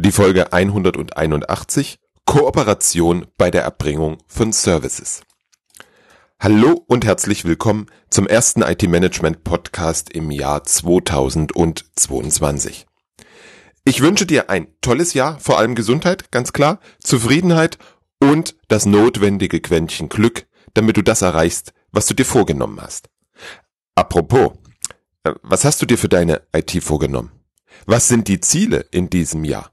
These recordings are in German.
Die Folge 181 Kooperation bei der Erbringung von Services. Hallo und herzlich willkommen zum ersten IT-Management Podcast im Jahr 2022. Ich wünsche dir ein tolles Jahr, vor allem Gesundheit, ganz klar, Zufriedenheit und das notwendige Quäntchen Glück, damit du das erreichst, was du dir vorgenommen hast. Apropos, äh, was hast du dir für deine IT vorgenommen? Was sind die Ziele in diesem Jahr?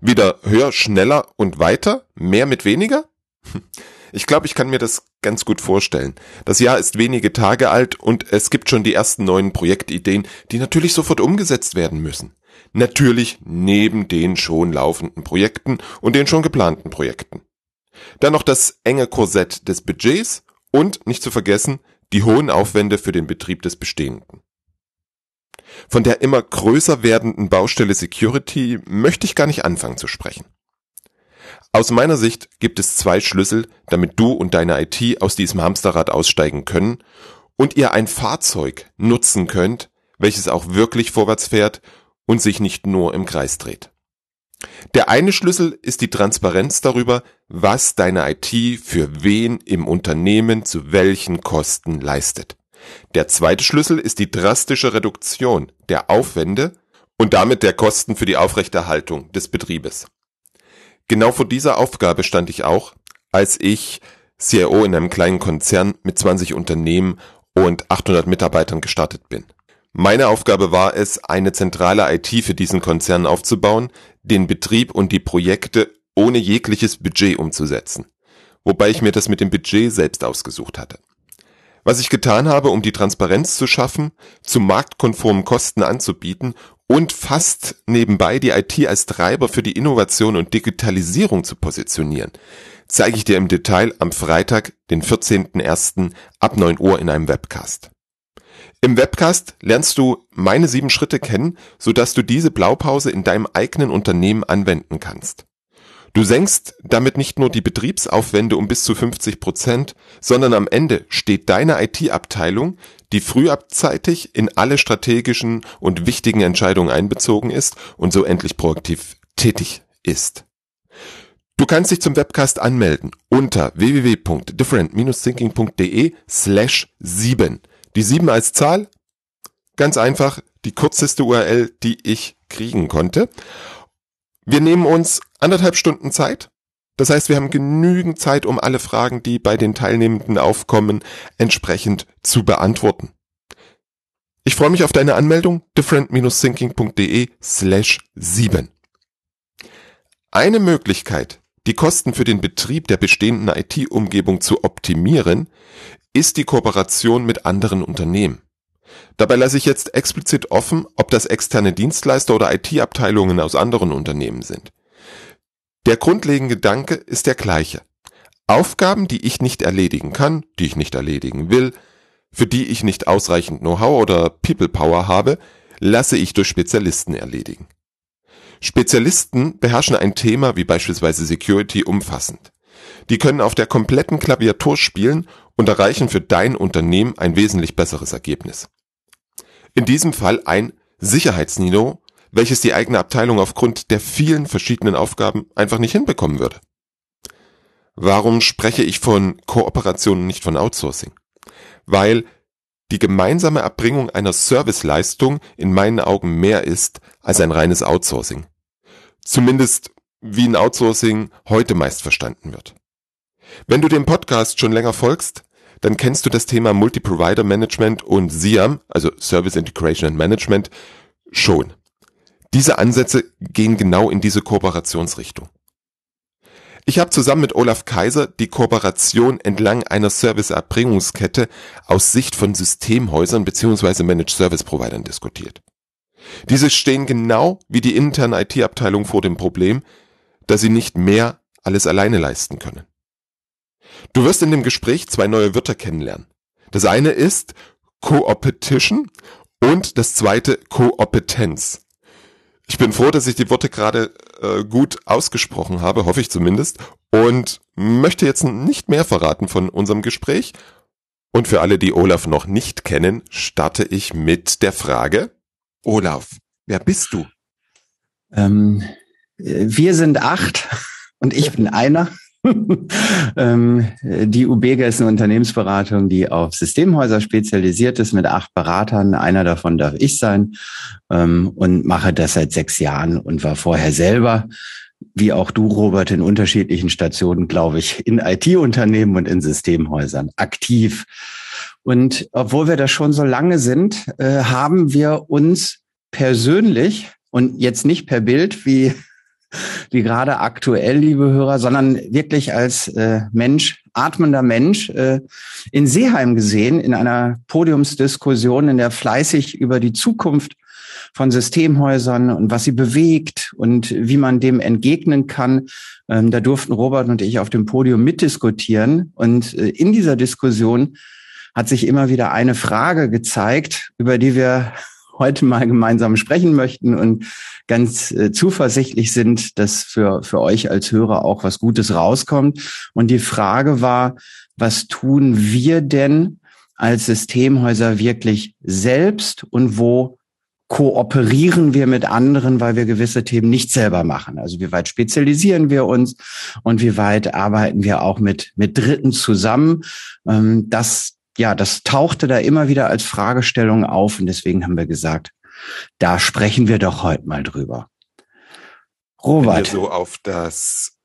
Wieder höher, schneller und weiter? Mehr mit weniger? Ich glaube, ich kann mir das ganz gut vorstellen. Das Jahr ist wenige Tage alt und es gibt schon die ersten neuen Projektideen, die natürlich sofort umgesetzt werden müssen. Natürlich neben den schon laufenden Projekten und den schon geplanten Projekten. Dann noch das enge Korsett des Budgets und, nicht zu vergessen, die hohen Aufwände für den Betrieb des Bestehenden. Von der immer größer werdenden Baustelle Security möchte ich gar nicht anfangen zu sprechen. Aus meiner Sicht gibt es zwei Schlüssel, damit du und deine IT aus diesem Hamsterrad aussteigen können und ihr ein Fahrzeug nutzen könnt, welches auch wirklich vorwärts fährt und sich nicht nur im Kreis dreht. Der eine Schlüssel ist die Transparenz darüber, was deine IT für wen im Unternehmen zu welchen Kosten leistet. Der zweite Schlüssel ist die drastische Reduktion der Aufwände und damit der Kosten für die Aufrechterhaltung des Betriebes. Genau vor dieser Aufgabe stand ich auch, als ich CIO in einem kleinen Konzern mit 20 Unternehmen und 800 Mitarbeitern gestartet bin. Meine Aufgabe war es, eine zentrale IT für diesen Konzern aufzubauen, den Betrieb und die Projekte ohne jegliches Budget umzusetzen. Wobei ich mir das mit dem Budget selbst ausgesucht hatte. Was ich getan habe, um die Transparenz zu schaffen, zu marktkonformen Kosten anzubieten und fast nebenbei die IT als Treiber für die Innovation und Digitalisierung zu positionieren, zeige ich dir im Detail am Freitag, den 14.01. ab 9 Uhr in einem Webcast. Im Webcast lernst du meine sieben Schritte kennen, sodass du diese Blaupause in deinem eigenen Unternehmen anwenden kannst. Du senkst damit nicht nur die Betriebsaufwände um bis zu 50 Prozent, sondern am Ende steht deine IT-Abteilung, die frühabzeitig in alle strategischen und wichtigen Entscheidungen einbezogen ist und so endlich proaktiv tätig ist. Du kannst dich zum Webcast anmelden unter www.different-thinking.de slash 7. Die 7 als Zahl? Ganz einfach, die kürzeste URL, die ich kriegen konnte. Wir nehmen uns anderthalb Stunden Zeit. Das heißt, wir haben genügend Zeit, um alle Fragen, die bei den Teilnehmenden aufkommen, entsprechend zu beantworten. Ich freue mich auf deine Anmeldung different-thinking.de slash 7. Eine Möglichkeit, die Kosten für den Betrieb der bestehenden IT-Umgebung zu optimieren, ist die Kooperation mit anderen Unternehmen. Dabei lasse ich jetzt explizit offen, ob das externe Dienstleister oder IT-Abteilungen aus anderen Unternehmen sind. Der grundlegende Gedanke ist der gleiche. Aufgaben, die ich nicht erledigen kann, die ich nicht erledigen will, für die ich nicht ausreichend Know-how oder People Power habe, lasse ich durch Spezialisten erledigen. Spezialisten beherrschen ein Thema wie beispielsweise Security umfassend. Die können auf der kompletten Klaviatur spielen und erreichen für dein Unternehmen ein wesentlich besseres Ergebnis. In diesem Fall ein Sicherheitsniveau, welches die eigene Abteilung aufgrund der vielen verschiedenen Aufgaben einfach nicht hinbekommen würde. Warum spreche ich von Kooperation und nicht von Outsourcing? Weil die gemeinsame Erbringung einer Serviceleistung in meinen Augen mehr ist als ein reines Outsourcing. Zumindest wie ein Outsourcing heute meist verstanden wird. Wenn du dem Podcast schon länger folgst, dann kennst du das Thema Multi-Provider Management und SIAM, also Service Integration and Management, schon. Diese Ansätze gehen genau in diese Kooperationsrichtung. Ich habe zusammen mit Olaf Kaiser die Kooperation entlang einer Serviceerbringungskette aus Sicht von Systemhäusern bzw. Managed Service Providern diskutiert. Diese stehen genau wie die interne IT-Abteilung vor dem Problem, dass sie nicht mehr alles alleine leisten können. Du wirst in dem Gespräch zwei neue Wörter kennenlernen. Das eine ist Co-Opetition und das zweite Koopetenz. Ich bin froh, dass ich die Worte gerade äh, gut ausgesprochen habe, hoffe ich zumindest, und möchte jetzt nicht mehr verraten von unserem Gespräch. Und für alle, die Olaf noch nicht kennen, starte ich mit der Frage, Olaf, wer bist du? Ähm, Wir sind acht und ich bin einer. ähm, die UBEGA ist eine Unternehmensberatung, die auf Systemhäuser spezialisiert ist mit acht Beratern. Einer davon darf ich sein ähm, und mache das seit sechs Jahren und war vorher selber, wie auch du, Robert, in unterschiedlichen Stationen, glaube ich, in IT-Unternehmen und in Systemhäusern aktiv. Und obwohl wir da schon so lange sind, äh, haben wir uns persönlich und jetzt nicht per Bild, wie wie gerade aktuell, liebe Hörer, sondern wirklich als äh, Mensch, atmender Mensch, äh, in Seeheim gesehen, in einer Podiumsdiskussion, in der fleißig über die Zukunft von Systemhäusern und was sie bewegt und wie man dem entgegnen kann. Ähm, da durften Robert und ich auf dem Podium mitdiskutieren. Und äh, in dieser Diskussion hat sich immer wieder eine Frage gezeigt, über die wir heute mal gemeinsam sprechen möchten und ganz äh, zuversichtlich sind, dass für, für euch als Hörer auch was Gutes rauskommt. Und die Frage war, was tun wir denn als Systemhäuser wirklich selbst und wo kooperieren wir mit anderen, weil wir gewisse Themen nicht selber machen. Also wie weit spezialisieren wir uns und wie weit arbeiten wir auch mit, mit Dritten zusammen. Ähm, das, ja, das tauchte da immer wieder als Fragestellung auf und deswegen haben wir gesagt, da sprechen wir doch heute mal drüber. Robert. Wenn wir so auf das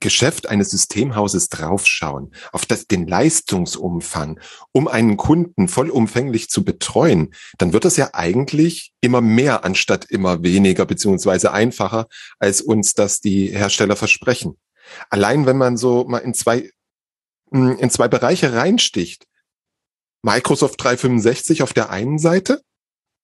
Geschäft eines Systemhauses draufschauen, auf das, den Leistungsumfang, um einen Kunden vollumfänglich zu betreuen, dann wird es ja eigentlich immer mehr anstatt immer weniger beziehungsweise einfacher, als uns das die Hersteller versprechen. Allein wenn man so mal in zwei, hm, in zwei Bereiche reinsticht, Microsoft 365 auf der einen Seite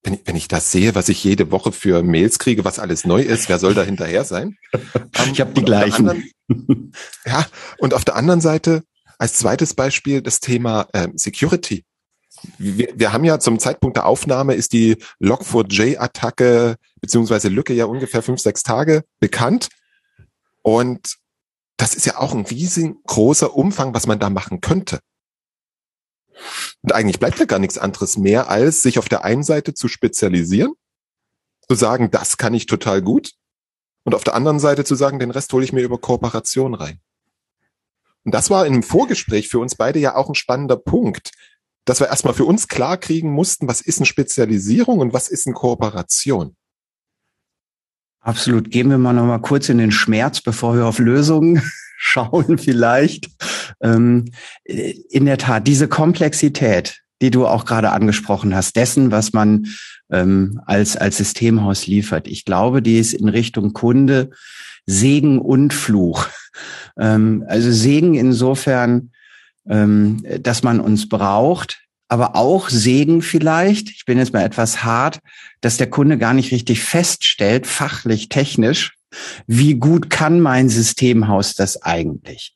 wenn ich, wenn ich das sehe, was ich jede Woche für Mails kriege, was alles neu ist, wer soll da hinterher sein? ich habe die gleichen. Anderen, ja, und auf der anderen Seite als zweites Beispiel das Thema äh, Security. Wir, wir haben ja zum Zeitpunkt der Aufnahme ist die Log4j-Attacke beziehungsweise Lücke ja ungefähr fünf, sechs Tage bekannt. Und das ist ja auch ein riesengroßer Umfang, was man da machen könnte. Und eigentlich bleibt ja gar nichts anderes mehr, als sich auf der einen Seite zu spezialisieren, zu sagen, das kann ich total gut, und auf der anderen Seite zu sagen, den Rest hole ich mir über Kooperation rein. Und das war im Vorgespräch für uns beide ja auch ein spannender Punkt, dass wir erstmal für uns klar kriegen mussten, was ist eine Spezialisierung und was ist eine Kooperation. Absolut. Gehen wir mal noch mal kurz in den Schmerz, bevor wir auf Lösungen schauen vielleicht. Ähm, in der Tat, diese Komplexität, die du auch gerade angesprochen hast, dessen, was man ähm, als, als Systemhaus liefert. Ich glaube, die ist in Richtung Kunde Segen und Fluch. Ähm, also Segen insofern, ähm, dass man uns braucht, aber auch Segen vielleicht, ich bin jetzt mal etwas hart, dass der Kunde gar nicht richtig feststellt, fachlich, technisch, wie gut kann mein Systemhaus das eigentlich?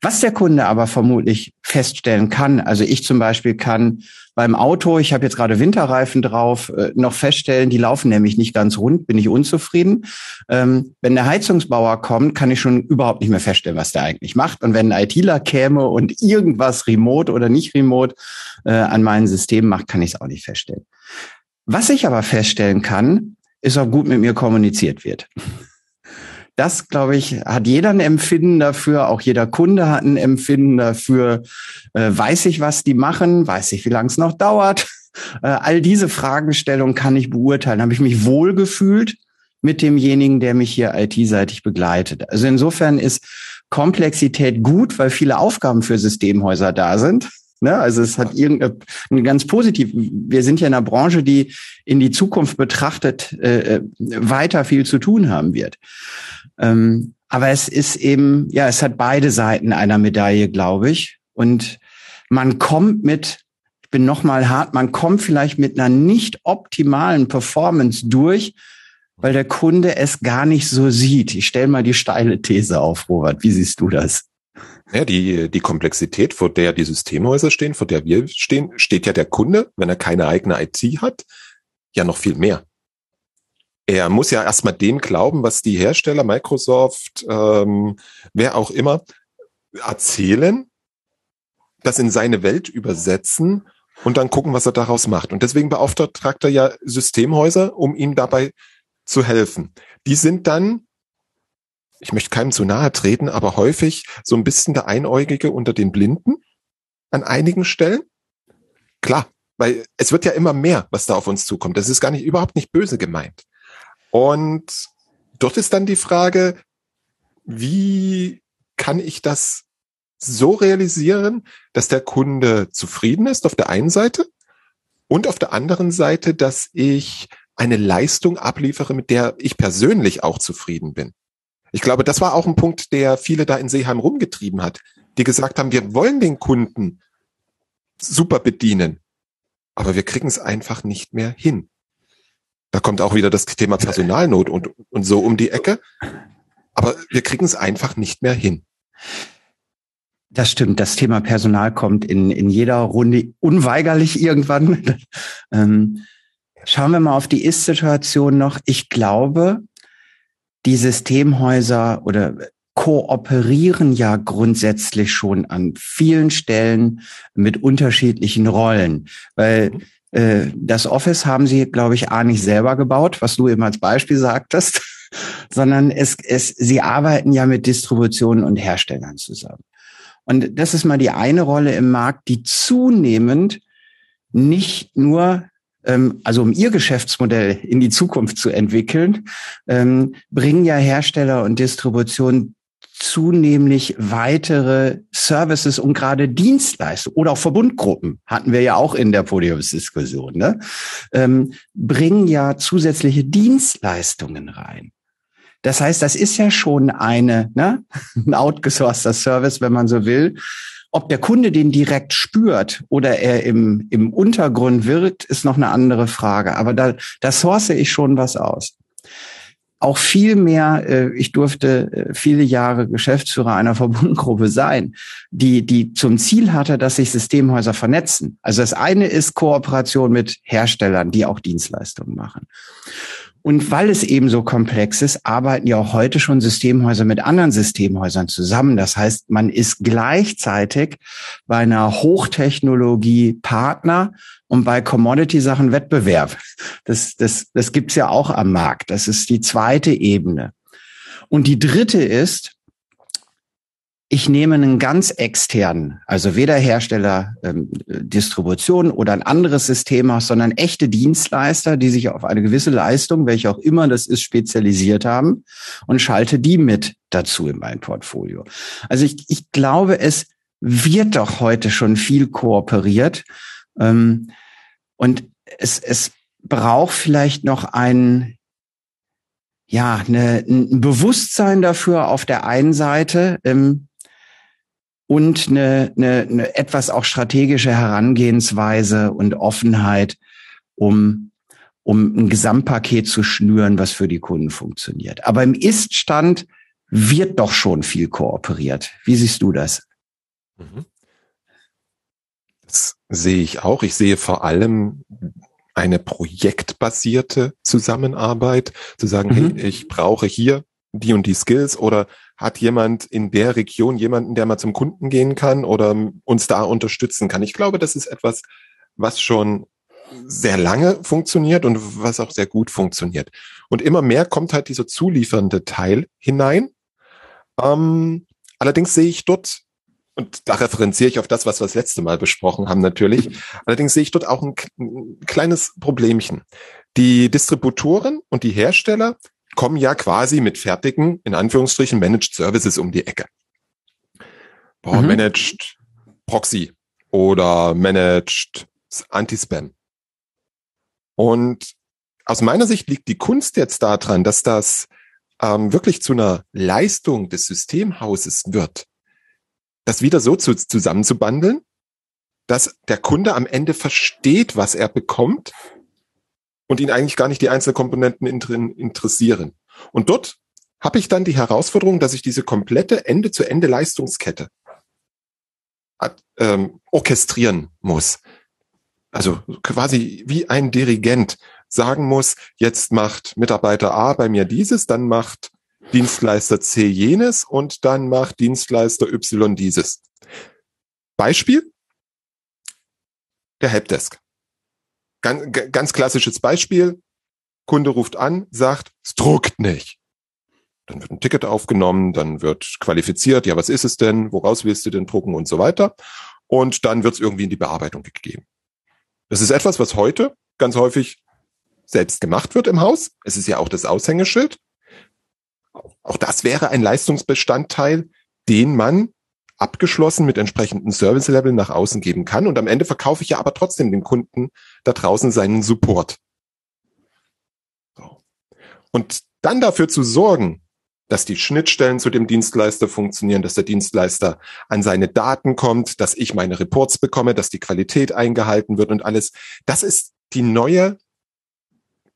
Was der Kunde aber vermutlich feststellen kann, also ich zum Beispiel kann beim Auto, ich habe jetzt gerade Winterreifen drauf, äh, noch feststellen, die laufen nämlich nicht ganz rund, bin ich unzufrieden. Ähm, wenn der Heizungsbauer kommt, kann ich schon überhaupt nicht mehr feststellen, was der eigentlich macht. Und wenn ein ITler käme und irgendwas remote oder nicht remote äh, an meinem System macht, kann ich es auch nicht feststellen. Was ich aber feststellen kann, ist, ob gut mit mir kommuniziert wird das, glaube ich, hat jeder ein Empfinden dafür, auch jeder Kunde hat ein Empfinden dafür. Äh, weiß ich, was die machen? Weiß ich, wie lange es noch dauert? Äh, all diese Fragestellungen kann ich beurteilen. Habe ich mich wohlgefühlt mit demjenigen, der mich hier IT-seitig begleitet? Also insofern ist Komplexität gut, weil viele Aufgaben für Systemhäuser da sind. Ne? Also es hat irgendeine ganz positiv. Wir sind ja in einer Branche, die in die Zukunft betrachtet äh, äh weiter viel zu tun haben wird. Ähm, aber es ist eben, ja, es hat beide Seiten einer Medaille, glaube ich. Und man kommt mit, ich bin noch mal hart, man kommt vielleicht mit einer nicht optimalen Performance durch, weil der Kunde es gar nicht so sieht. Ich stelle mal die steile These auf, Robert. Wie siehst du das? Ja, die, die Komplexität, vor der die Systemhäuser stehen, vor der wir stehen, steht ja der Kunde, wenn er keine eigene IT hat, ja noch viel mehr er muss ja erstmal dem glauben, was die Hersteller, Microsoft, ähm, wer auch immer, erzählen, das in seine Welt übersetzen und dann gucken, was er daraus macht. Und deswegen beauftragt er ja Systemhäuser, um ihm dabei zu helfen. Die sind dann ich möchte keinem zu nahe treten, aber häufig so ein bisschen der Einäugige unter den Blinden an einigen Stellen. Klar, weil es wird ja immer mehr, was da auf uns zukommt. Das ist gar nicht, überhaupt nicht böse gemeint. Und dort ist dann die Frage, wie kann ich das so realisieren, dass der Kunde zufrieden ist auf der einen Seite und auf der anderen Seite, dass ich eine Leistung abliefere, mit der ich persönlich auch zufrieden bin. Ich glaube, das war auch ein Punkt, der viele da in Seeheim rumgetrieben hat, die gesagt haben, wir wollen den Kunden super bedienen, aber wir kriegen es einfach nicht mehr hin. Da kommt auch wieder das Thema Personalnot und, und so um die Ecke. Aber wir kriegen es einfach nicht mehr hin. Das stimmt. Das Thema Personal kommt in, in jeder Runde unweigerlich irgendwann. ähm, schauen wir mal auf die Ist-Situation noch. Ich glaube, die Systemhäuser oder kooperieren ja grundsätzlich schon an vielen Stellen mit unterschiedlichen Rollen, weil mhm. äh, das Office haben sie, glaube ich, A nicht selber gebaut, was du eben als Beispiel sagtest, sondern es, es, sie arbeiten ja mit Distributionen und Herstellern zusammen. Und das ist mal die eine Rolle im Markt, die zunehmend nicht nur also um ihr Geschäftsmodell in die Zukunft zu entwickeln, ähm, bringen ja Hersteller und Distribution zunehmlich weitere Services und gerade Dienstleistungen oder auch Verbundgruppen, hatten wir ja auch in der Podiumsdiskussion, ne? ähm, bringen ja zusätzliche Dienstleistungen rein. Das heißt, das ist ja schon eine, ne, ein outgesourceter Service, wenn man so will. Ob der Kunde den direkt spürt oder er im, im Untergrund wirkt, ist noch eine andere Frage. Aber da, da source ich schon was aus auch viel mehr, äh, ich durfte äh, viele Jahre Geschäftsführer einer Verbundgruppe sein, die, die zum Ziel hatte, dass sich Systemhäuser vernetzen. Also das eine ist Kooperation mit Herstellern, die auch Dienstleistungen machen. Und weil es eben so komplex ist, arbeiten ja auch heute schon Systemhäuser mit anderen Systemhäusern zusammen. Das heißt, man ist gleichzeitig bei einer Hochtechnologie Partner und bei Commodity-Sachen Wettbewerb. Das, das, das gibt's ja auch am Markt. Das ist die zweite Ebene. Und die dritte ist, ich nehme einen ganz externen, also weder Hersteller, ähm, Distribution oder ein anderes System aus, sondern echte Dienstleister, die sich auf eine gewisse Leistung, welche auch immer das ist, spezialisiert haben und schalte die mit dazu in mein Portfolio. Also ich, ich glaube, es wird doch heute schon viel kooperiert ähm, und es, es braucht vielleicht noch ein ja, eine, ein Bewusstsein dafür auf der einen Seite, ähm, und eine, eine, eine etwas auch strategische Herangehensweise und Offenheit, um, um ein Gesamtpaket zu schnüren, was für die Kunden funktioniert. Aber im Ist-Stand wird doch schon viel kooperiert. Wie siehst du das? Mhm. Das sehe ich auch. Ich sehe vor allem eine projektbasierte Zusammenarbeit, zu sagen, mhm. hey, ich brauche hier die und die Skills oder hat jemand in der Region jemanden, der mal zum Kunden gehen kann oder uns da unterstützen kann. Ich glaube, das ist etwas, was schon sehr lange funktioniert und was auch sehr gut funktioniert. Und immer mehr kommt halt dieser zuliefernde Teil hinein. Ähm, allerdings sehe ich dort, und da referenziere ich auf das, was wir das letzte Mal besprochen haben natürlich, allerdings sehe ich dort auch ein, ein kleines Problemchen. Die Distributoren und die Hersteller kommen ja quasi mit fertigen, in Anführungsstrichen, Managed Services um die Ecke. Boah, mhm. Managed Proxy oder Managed Anti-Spam. Und aus meiner Sicht liegt die Kunst jetzt daran, dass das ähm, wirklich zu einer Leistung des Systemhauses wird, das wieder so zu, zusammenzubandeln, dass der Kunde am Ende versteht, was er bekommt und ihn eigentlich gar nicht die einzelnen Komponenten interessieren. Und dort habe ich dann die Herausforderung, dass ich diese komplette Ende-zu-Ende-Leistungskette ähm, orchestrieren muss. Also quasi wie ein Dirigent sagen muss, jetzt macht Mitarbeiter A bei mir dieses, dann macht Dienstleister C jenes und dann macht Dienstleister Y dieses. Beispiel, der Helpdesk. Ganz, ganz klassisches Beispiel. Kunde ruft an, sagt, es druckt nicht. Dann wird ein Ticket aufgenommen, dann wird qualifiziert, ja, was ist es denn, woraus willst du denn drucken und so weiter. Und dann wird es irgendwie in die Bearbeitung gegeben. Das ist etwas, was heute ganz häufig selbst gemacht wird im Haus. Es ist ja auch das Aushängeschild. Auch das wäre ein Leistungsbestandteil, den man abgeschlossen mit entsprechendem Service-Level nach außen geben kann. Und am Ende verkaufe ich ja aber trotzdem dem Kunden da draußen seinen Support. So. Und dann dafür zu sorgen, dass die Schnittstellen zu dem Dienstleister funktionieren, dass der Dienstleister an seine Daten kommt, dass ich meine Reports bekomme, dass die Qualität eingehalten wird und alles. Das ist die neue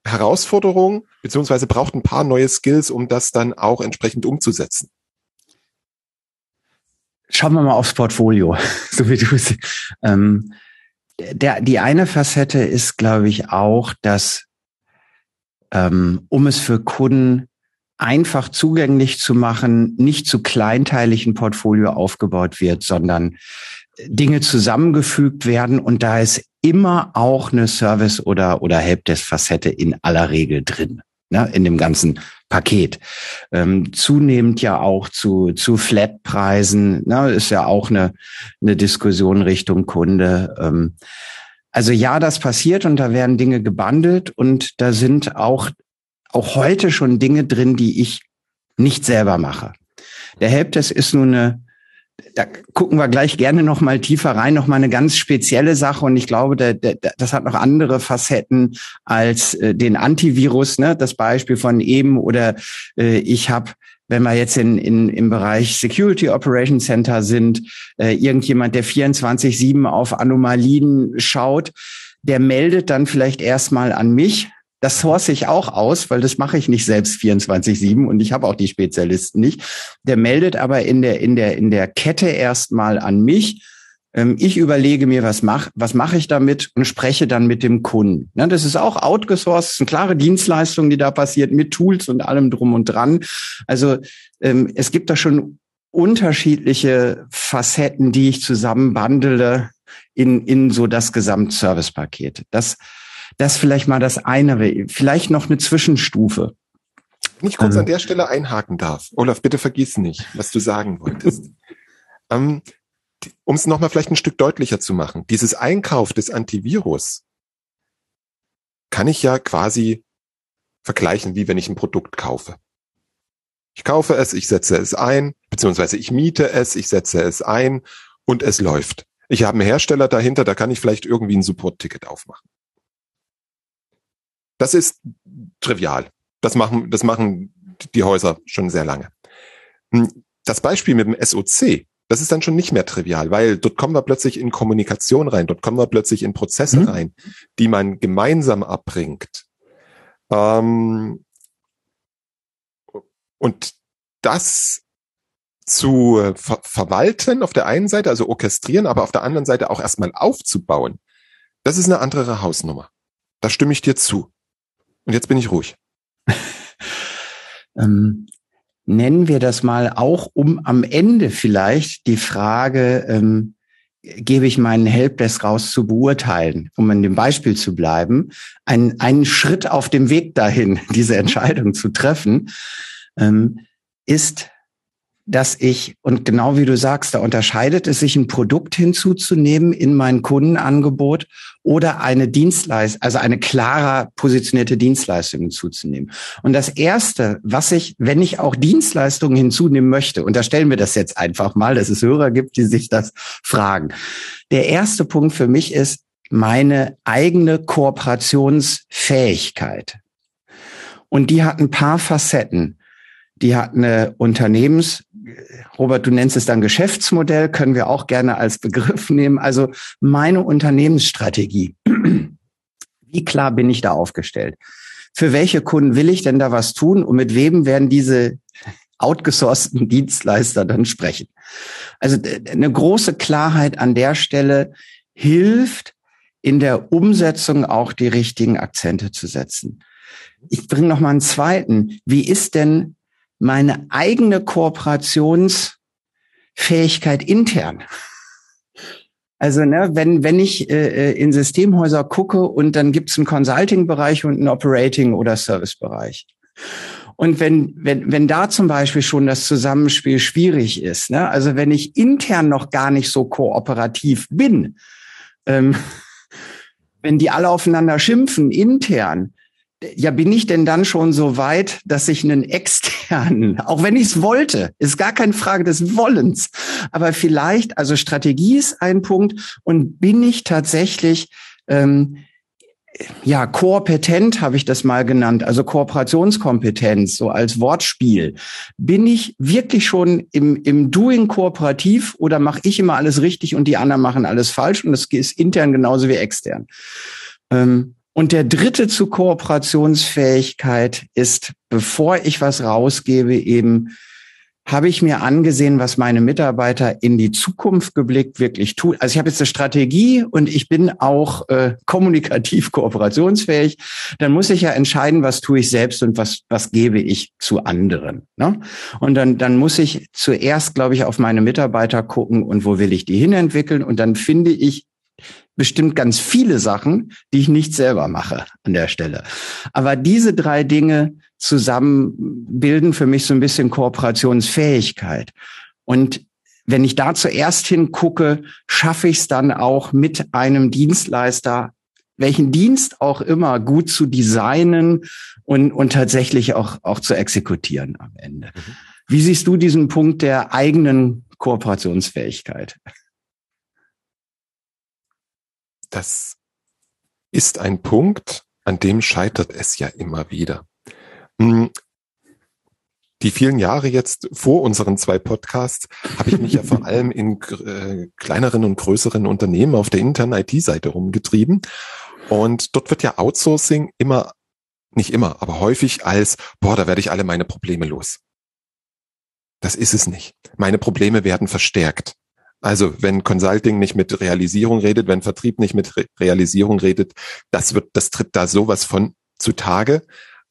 Herausforderung, beziehungsweise braucht ein paar neue Skills, um das dann auch entsprechend umzusetzen. Schauen wir mal aufs Portfolio, so wie du es. Ähm, der, die eine Facette ist, glaube ich, auch, dass ähm, um es für Kunden einfach zugänglich zu machen, nicht zu kleinteilig ein Portfolio aufgebaut wird, sondern Dinge zusammengefügt werden und da ist immer auch eine Service- oder, oder Helpdesk-Facette in aller Regel drin, ne, in dem ganzen Paket. Ähm, zunehmend ja auch zu, zu Flatpreisen, ne, ist ja auch eine, eine Diskussion Richtung Kunde. Ähm, also ja, das passiert und da werden Dinge gebundelt und da sind auch, auch heute schon Dinge drin, die ich nicht selber mache. Der Helpdesk ist nun eine da gucken wir gleich gerne noch mal tiefer rein, noch mal eine ganz spezielle Sache und ich glaube, da, da, das hat noch andere Facetten als äh, den Antivirus, ne? das Beispiel von eben oder äh, ich habe wenn wir jetzt in, in, im Bereich Security Operation Center sind, äh, irgendjemand, der 24-7 auf Anomalien schaut, der meldet dann vielleicht erstmal an mich, das source ich auch aus, weil das mache ich nicht selbst 24/7 und ich habe auch die Spezialisten nicht. Der meldet aber in der in der in der Kette erstmal an mich. Ähm, ich überlege mir, was mache was mache ich damit und spreche dann mit dem Kunden. das ist auch outgesourced, das sind klare Dienstleistungen, die da passiert mit Tools und allem drum und dran. Also ähm, es gibt da schon unterschiedliche Facetten, die ich zusammen bandele in in so das Gesamtservicepaket. Das das vielleicht mal das eine, vielleicht noch eine Zwischenstufe. Wenn ich kurz also. an der Stelle einhaken darf. Olaf, bitte vergiss nicht, was du sagen wolltest. ähm, um es nochmal vielleicht ein Stück deutlicher zu machen. Dieses Einkauf des Antivirus kann ich ja quasi vergleichen, wie wenn ich ein Produkt kaufe. Ich kaufe es, ich setze es ein, beziehungsweise ich miete es, ich setze es ein und es läuft. Ich habe einen Hersteller dahinter, da kann ich vielleicht irgendwie ein Support-Ticket aufmachen. Das ist trivial. Das machen, das machen die Häuser schon sehr lange. Hm, das Beispiel mit dem SOC, das ist dann schon nicht mehr trivial, weil dort kommen wir plötzlich in Kommunikation rein, dort kommen wir plötzlich in Prozesse mhm. rein, die man gemeinsam abbringt. Ähm, und das zu ver verwalten auf der einen Seite, also orchestrieren, aber auf der anderen Seite auch erstmal aufzubauen, das ist eine andere Hausnummer. Da stimme ich dir zu. Und jetzt bin ich ruhig. ähm, nennen wir das mal auch, um am Ende vielleicht die Frage, ähm, gebe ich meinen Helpdesk raus zu beurteilen, um in dem Beispiel zu bleiben, einen, einen Schritt auf dem Weg dahin, diese Entscheidung zu treffen, ähm, ist dass ich, und genau wie du sagst, da unterscheidet es sich, ein Produkt hinzuzunehmen in mein Kundenangebot oder eine Dienstleistung, also eine klarer positionierte Dienstleistung hinzuzunehmen. Und das Erste, was ich, wenn ich auch Dienstleistungen hinzunehmen möchte, und da stellen wir das jetzt einfach mal, dass es Hörer gibt, die sich das fragen. Der erste Punkt für mich ist meine eigene Kooperationsfähigkeit. Und die hat ein paar Facetten die hat eine Unternehmens, Robert, du nennst es dann Geschäftsmodell, können wir auch gerne als Begriff nehmen. Also meine Unternehmensstrategie. Wie klar bin ich da aufgestellt? Für welche Kunden will ich denn da was tun und mit wem werden diese outgesourcten Dienstleister dann sprechen? Also eine große Klarheit an der Stelle hilft, in der Umsetzung auch die richtigen Akzente zu setzen. Ich bringe noch mal einen zweiten. Wie ist denn meine eigene Kooperationsfähigkeit intern. Also ne, wenn wenn ich äh, in Systemhäuser gucke und dann gibt's einen Consulting-Bereich und einen Operating- oder Service-Bereich. Und wenn, wenn, wenn da zum Beispiel schon das Zusammenspiel schwierig ist, ne? also wenn ich intern noch gar nicht so kooperativ bin, ähm, wenn die alle aufeinander schimpfen intern, ja, bin ich denn dann schon so weit, dass ich einen externen, auch wenn ich es wollte, ist gar keine Frage des Wollens, aber vielleicht, also Strategie ist ein Punkt und bin ich tatsächlich ähm, ja, koorpetent habe ich das mal genannt, also Kooperationskompetenz, so als Wortspiel. Bin ich wirklich schon im, im Doing kooperativ oder mache ich immer alles richtig und die anderen machen alles falsch? Und das ist intern genauso wie extern. Ähm, und der dritte zu Kooperationsfähigkeit ist, bevor ich was rausgebe, eben habe ich mir angesehen, was meine Mitarbeiter in die Zukunft geblickt wirklich tun. Also ich habe jetzt eine Strategie und ich bin auch äh, kommunikativ kooperationsfähig. Dann muss ich ja entscheiden, was tue ich selbst und was was gebe ich zu anderen. Ne? Und dann dann muss ich zuerst, glaube ich, auf meine Mitarbeiter gucken und wo will ich die hinentwickeln. Und dann finde ich bestimmt ganz viele Sachen, die ich nicht selber mache an der Stelle. Aber diese drei Dinge zusammen bilden für mich so ein bisschen Kooperationsfähigkeit. Und wenn ich da zuerst hingucke, schaffe ich es dann auch mit einem Dienstleister, welchen Dienst auch immer, gut zu designen und, und tatsächlich auch, auch zu exekutieren am Ende. Mhm. Wie siehst du diesen Punkt der eigenen Kooperationsfähigkeit? Das ist ein Punkt, an dem scheitert es ja immer wieder. Hm. Die vielen Jahre jetzt vor unseren zwei Podcasts habe ich mich ja vor allem in äh, kleineren und größeren Unternehmen auf der internen IT-Seite rumgetrieben. Und dort wird ja Outsourcing immer, nicht immer, aber häufig als, boah, da werde ich alle meine Probleme los. Das ist es nicht. Meine Probleme werden verstärkt. Also wenn Consulting nicht mit Realisierung redet, wenn Vertrieb nicht mit Re Realisierung redet, das wird, das tritt da sowas von zutage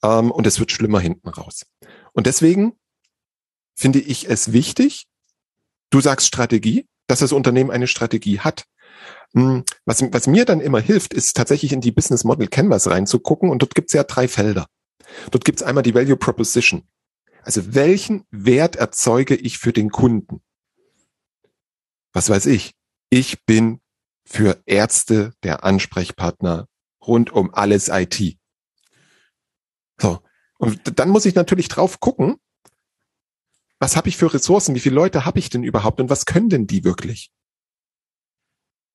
ähm, und es wird schlimmer hinten raus. Und deswegen finde ich es wichtig, du sagst Strategie, dass das Unternehmen eine Strategie hat. Hm, was, was mir dann immer hilft, ist tatsächlich in die Business Model Canvas reinzugucken und dort gibt es ja drei Felder. Dort gibt es einmal die Value Proposition. Also welchen Wert erzeuge ich für den Kunden? Was weiß ich? Ich bin für Ärzte der Ansprechpartner rund um alles IT. So. Und dann muss ich natürlich drauf gucken, was habe ich für Ressourcen, wie viele Leute habe ich denn überhaupt und was können denn die wirklich?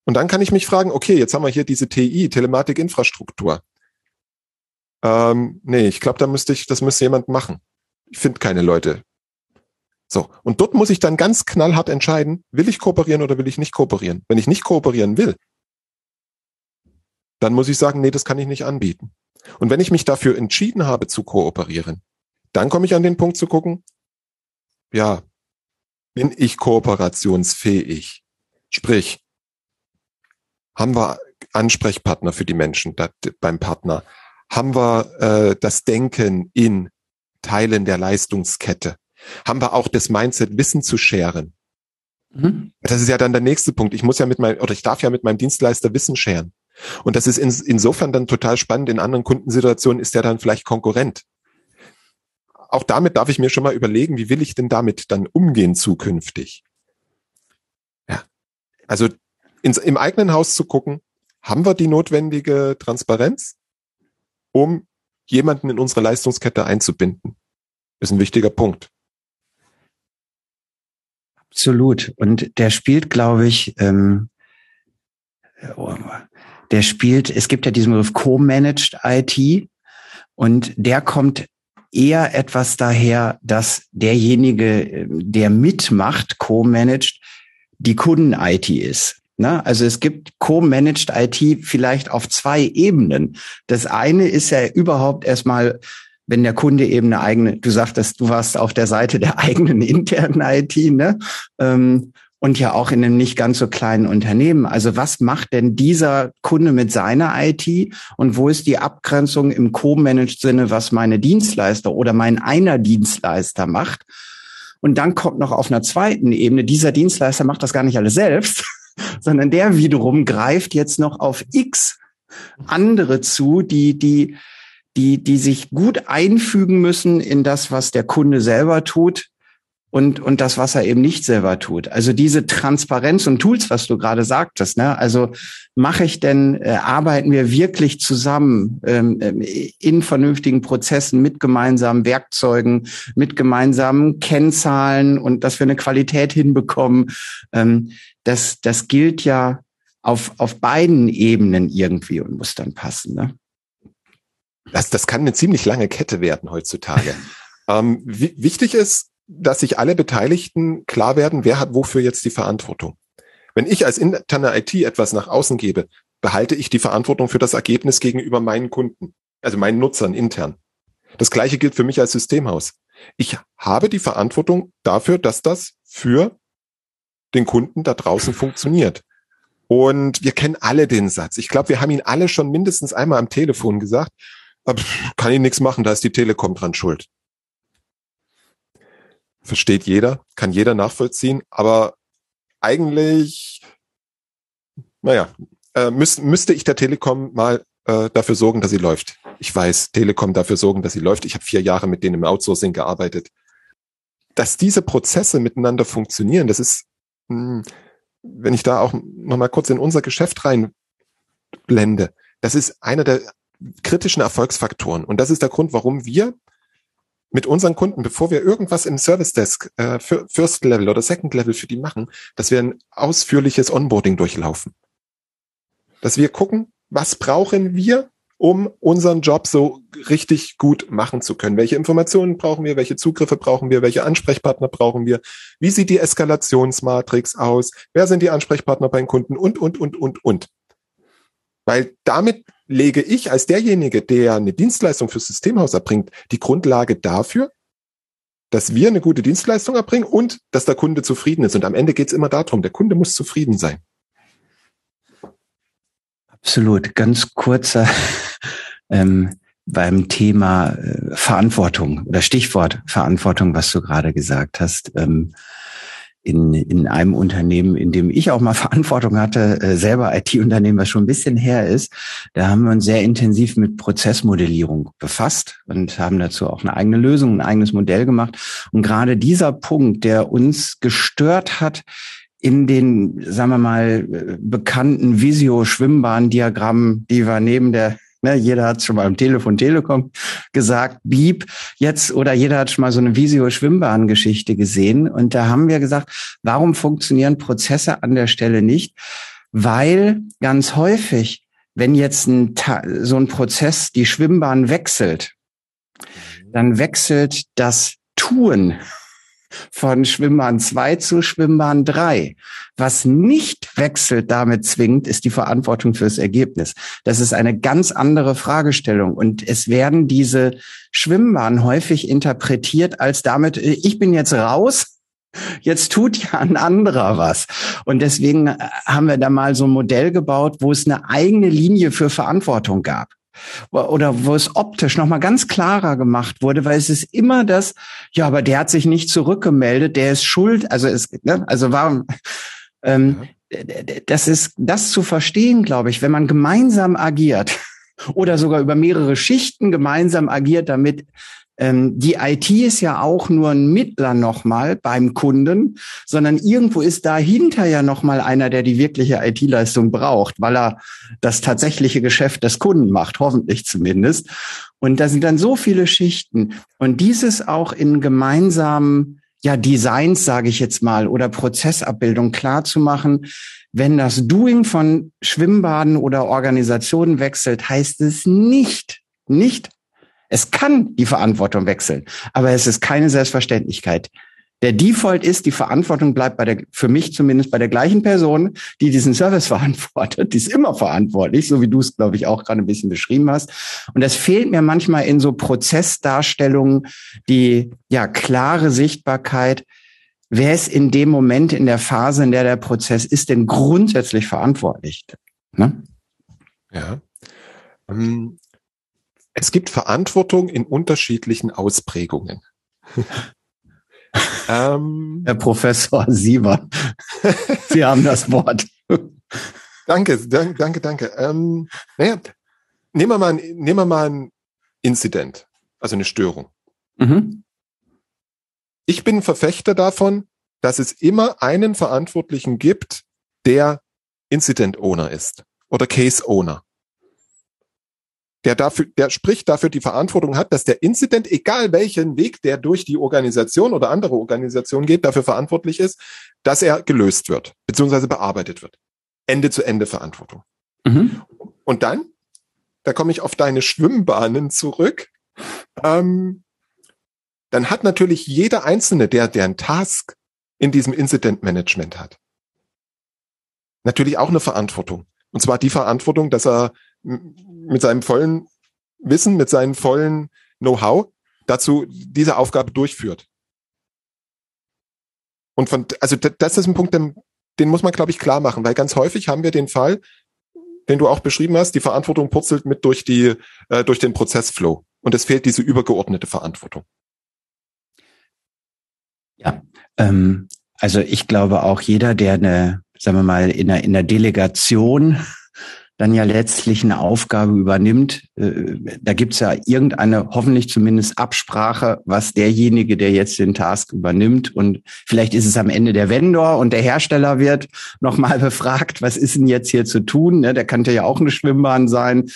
Und dann kann ich mich fragen, okay, jetzt haben wir hier diese TI, Telematikinfrastruktur. Ähm, nee, ich glaube, da müsste ich, das müsste jemand machen. Ich finde keine Leute. So, und dort muss ich dann ganz knallhart entscheiden, will ich kooperieren oder will ich nicht kooperieren? Wenn ich nicht kooperieren will, dann muss ich sagen, nee, das kann ich nicht anbieten. Und wenn ich mich dafür entschieden habe zu kooperieren, dann komme ich an den Punkt zu gucken, ja, bin ich kooperationsfähig? Sprich, haben wir Ansprechpartner für die Menschen beim Partner? Haben wir äh, das Denken in Teilen der Leistungskette? Haben wir auch das Mindset, Wissen zu scheren? Mhm. Das ist ja dann der nächste Punkt. Ich muss ja mit meinem, oder ich darf ja mit meinem Dienstleister Wissen scheren. Und das ist in, insofern dann total spannend. In anderen Kundensituationen ist der dann vielleicht Konkurrent. Auch damit darf ich mir schon mal überlegen, wie will ich denn damit dann umgehen zukünftig? Ja. Also ins, im eigenen Haus zu gucken, haben wir die notwendige Transparenz, um jemanden in unsere Leistungskette einzubinden? Ist ein wichtiger Punkt. Absolut. Und der spielt, glaube ich, ähm, der spielt, es gibt ja diesen Begriff Co-Managed IT und der kommt eher etwas daher, dass derjenige, der mitmacht, co-managed, die Kunden-IT ist. Ne? Also es gibt co-managed IT vielleicht auf zwei Ebenen. Das eine ist ja überhaupt erstmal, wenn der Kunde eben eine eigene, du sagtest, du warst auf der Seite der eigenen internen IT, ne? Ähm, und ja auch in einem nicht ganz so kleinen Unternehmen. Also was macht denn dieser Kunde mit seiner IT und wo ist die Abgrenzung im Co-Managed Sinne, was meine Dienstleister oder mein einer Dienstleister macht? Und dann kommt noch auf einer zweiten Ebene, dieser Dienstleister macht das gar nicht alles selbst, sondern der wiederum greift jetzt noch auf X andere zu, die, die, die, die sich gut einfügen müssen in das, was der Kunde selber tut und, und das, was er eben nicht selber tut. Also diese Transparenz und Tools, was du gerade sagtest, ne? Also mache ich denn, äh, arbeiten wir wirklich zusammen ähm, äh, in vernünftigen Prozessen mit gemeinsamen Werkzeugen, mit gemeinsamen Kennzahlen und dass wir eine Qualität hinbekommen. Ähm, das, das gilt ja auf, auf beiden Ebenen irgendwie und muss dann passen. Ne? Das, das kann eine ziemlich lange Kette werden heutzutage. ähm, wichtig ist, dass sich alle Beteiligten klar werden, wer hat wofür jetzt die Verantwortung. Wenn ich als interne IT etwas nach außen gebe, behalte ich die Verantwortung für das Ergebnis gegenüber meinen Kunden, also meinen Nutzern intern. Das gleiche gilt für mich als Systemhaus. Ich habe die Verantwortung dafür, dass das für den Kunden da draußen funktioniert. Und wir kennen alle den Satz. Ich glaube, wir haben ihn alle schon mindestens einmal am Telefon gesagt. Kann ich nichts machen, da ist die Telekom dran schuld versteht jeder, kann jeder nachvollziehen, aber eigentlich, naja, äh, müß, müsste ich der Telekom mal äh, dafür sorgen, dass sie läuft. Ich weiß, Telekom dafür sorgen, dass sie läuft. Ich habe vier Jahre mit denen im Outsourcing gearbeitet. Dass diese Prozesse miteinander funktionieren, das ist, mh, hm, wenn ich da auch noch mal kurz in unser Geschäft rein blende, das ist einer der kritischen Erfolgsfaktoren. Und das ist der Grund, warum wir mit unseren Kunden, bevor wir irgendwas im Service Desk äh, für First Level oder Second Level für die machen, dass wir ein ausführliches Onboarding durchlaufen. Dass wir gucken, was brauchen wir, um unseren Job so richtig gut machen zu können. Welche Informationen brauchen wir? Welche Zugriffe brauchen wir? Welche Ansprechpartner brauchen wir? Wie sieht die Eskalationsmatrix aus? Wer sind die Ansprechpartner beim Kunden? Und, und, und, und, und. Weil damit lege ich als derjenige, der eine Dienstleistung fürs Systemhaus erbringt, die Grundlage dafür, dass wir eine gute Dienstleistung erbringen und dass der Kunde zufrieden ist. Und am Ende geht es immer darum, der Kunde muss zufrieden sein. Absolut. Ganz kurzer ähm, beim Thema äh, Verantwortung oder Stichwort Verantwortung, was du gerade gesagt hast. Ähm, in, in einem Unternehmen, in dem ich auch mal Verantwortung hatte, äh, selber IT-Unternehmen, was schon ein bisschen her ist, da haben wir uns sehr intensiv mit Prozessmodellierung befasst und haben dazu auch eine eigene Lösung, ein eigenes Modell gemacht. Und gerade dieser Punkt, der uns gestört hat, in den, sagen wir mal, äh, bekannten Visio-Schwimmbahn-Diagrammen, die wir neben der Ne, jeder hat schon mal am Telefon Telekom gesagt, Beep, jetzt, oder jeder hat schon mal so eine Visio-Schwimmbahn-Geschichte gesehen. Und da haben wir gesagt, warum funktionieren Prozesse an der Stelle nicht? Weil ganz häufig, wenn jetzt ein, so ein Prozess die Schwimmbahn wechselt, dann wechselt das Tun von Schwimmbahn 2 zu Schwimmbahn 3. Was nicht wechselt damit zwingend, ist die Verantwortung fürs Ergebnis. Das ist eine ganz andere Fragestellung. Und es werden diese Schwimmbahnen häufig interpretiert als damit, ich bin jetzt raus, Jetzt tut ja ein anderer was. Und deswegen haben wir da mal so ein Modell gebaut, wo es eine eigene Linie für Verantwortung gab oder wo es optisch nochmal ganz klarer gemacht wurde, weil es ist immer das, ja, aber der hat sich nicht zurückgemeldet, der ist schuld, also es, ne, also warum, ähm, das ist, das zu verstehen, glaube ich, wenn man gemeinsam agiert oder sogar über mehrere Schichten gemeinsam agiert, damit ähm, die IT ist ja auch nur ein Mittler nochmal beim Kunden, sondern irgendwo ist dahinter ja nochmal einer, der die wirkliche IT-Leistung braucht, weil er das tatsächliche Geschäft des Kunden macht, hoffentlich zumindest. Und da sind dann so viele Schichten. Und dieses auch in gemeinsamen ja, Designs, sage ich jetzt mal, oder Prozessabbildung klar zu machen, wenn das Doing von Schwimmbaden oder Organisationen wechselt, heißt es nicht, nicht es kann die Verantwortung wechseln, aber es ist keine Selbstverständlichkeit. Der Default ist, die Verantwortung bleibt bei der, für mich zumindest bei der gleichen Person, die diesen Service verantwortet. Die ist immer verantwortlich, so wie du es, glaube ich, auch gerade ein bisschen beschrieben hast. Und das fehlt mir manchmal in so Prozessdarstellungen, die, ja, klare Sichtbarkeit. Wer ist in dem Moment, in der Phase, in der der Prozess ist, denn grundsätzlich verantwortlich? Ne? Ja. Ähm, es gibt Verantwortung in unterschiedlichen Ausprägungen. ähm, Herr Professor Sieber, Sie haben das Wort. danke, danke, danke, danke. Ähm, naja, nehmen wir mal, nehmen wir mal ein Incident, also eine Störung. Mhm. Ich bin Verfechter davon, dass es immer einen Verantwortlichen gibt, der Incident Owner ist oder Case Owner. Der dafür, der spricht dafür die Verantwortung hat, dass der Incident, egal welchen Weg der durch die Organisation oder andere Organisation geht, dafür verantwortlich ist, dass er gelöst wird, beziehungsweise bearbeitet wird. Ende zu Ende Verantwortung. Mhm. Und dann, da komme ich auf deine Schwimmbahnen zurück, ähm, dann hat natürlich jeder Einzelne, der, der einen Task in diesem Incident Management hat, natürlich auch eine Verantwortung. Und zwar die Verantwortung, dass er mit seinem vollen Wissen, mit seinem vollen Know-how dazu diese Aufgabe durchführt. Und von, also das ist ein Punkt, den, den muss man, glaube ich, klar machen, weil ganz häufig haben wir den Fall, den du auch beschrieben hast, die Verantwortung purzelt mit durch die, äh, durch den Prozessflow. Und es fehlt diese übergeordnete Verantwortung. Ja, ähm, also ich glaube auch jeder, der eine, sagen wir mal, in einer, in einer Delegation dann ja letztlich eine Aufgabe übernimmt, äh, da gibt's ja irgendeine, hoffentlich zumindest Absprache, was derjenige, der jetzt den Task übernimmt. Und vielleicht ist es am Ende der Vendor und der Hersteller wird nochmal befragt, was ist denn jetzt hier zu tun? Ne, der könnte ja auch eine Schwimmbahn sein.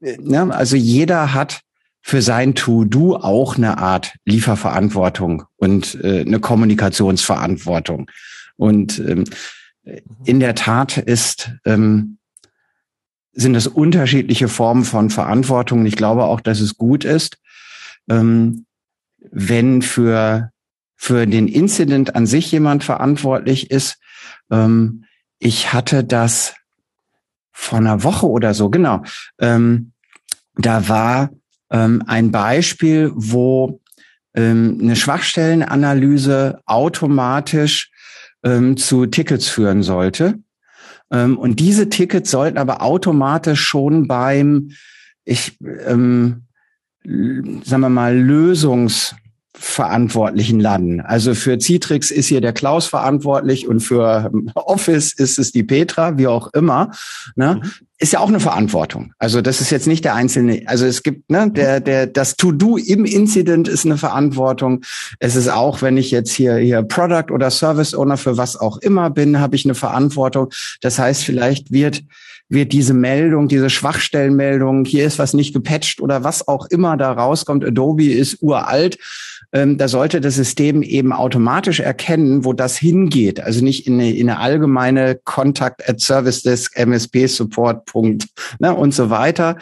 Äh, ne, also jeder hat für sein To-Do auch eine Art Lieferverantwortung und äh, eine Kommunikationsverantwortung. Und ähm, in der Tat ist, ähm, sind es unterschiedliche Formen von Verantwortung. Ich glaube auch, dass es gut ist, ähm, wenn für, für den Incident an sich jemand verantwortlich ist. Ähm, ich hatte das vor einer Woche oder so, genau. Ähm, da war ein Beispiel, wo eine Schwachstellenanalyse automatisch zu Tickets führen sollte. Ähm, und diese Tickets sollten aber automatisch schon beim, ich, ähm, sagen wir mal, Lösungs Verantwortlichen landen. Also für Citrix ist hier der Klaus verantwortlich und für Office ist es die Petra, wie auch immer. Ne? Mhm. Ist ja auch eine Verantwortung. Also das ist jetzt nicht der einzelne. Also es gibt ne, der der das To-Do im Incident ist eine Verantwortung. Es ist auch, wenn ich jetzt hier hier Product oder Service Owner für was auch immer bin, habe ich eine Verantwortung. Das heißt, vielleicht wird wird diese Meldung, diese Schwachstellenmeldung, hier ist was nicht gepatcht oder was auch immer da rauskommt, Adobe ist uralt, ähm, da sollte das System eben automatisch erkennen, wo das hingeht. Also nicht in eine, in eine allgemeine Contact at Service Desk, MSP Support, Punkt, ne, und so weiter.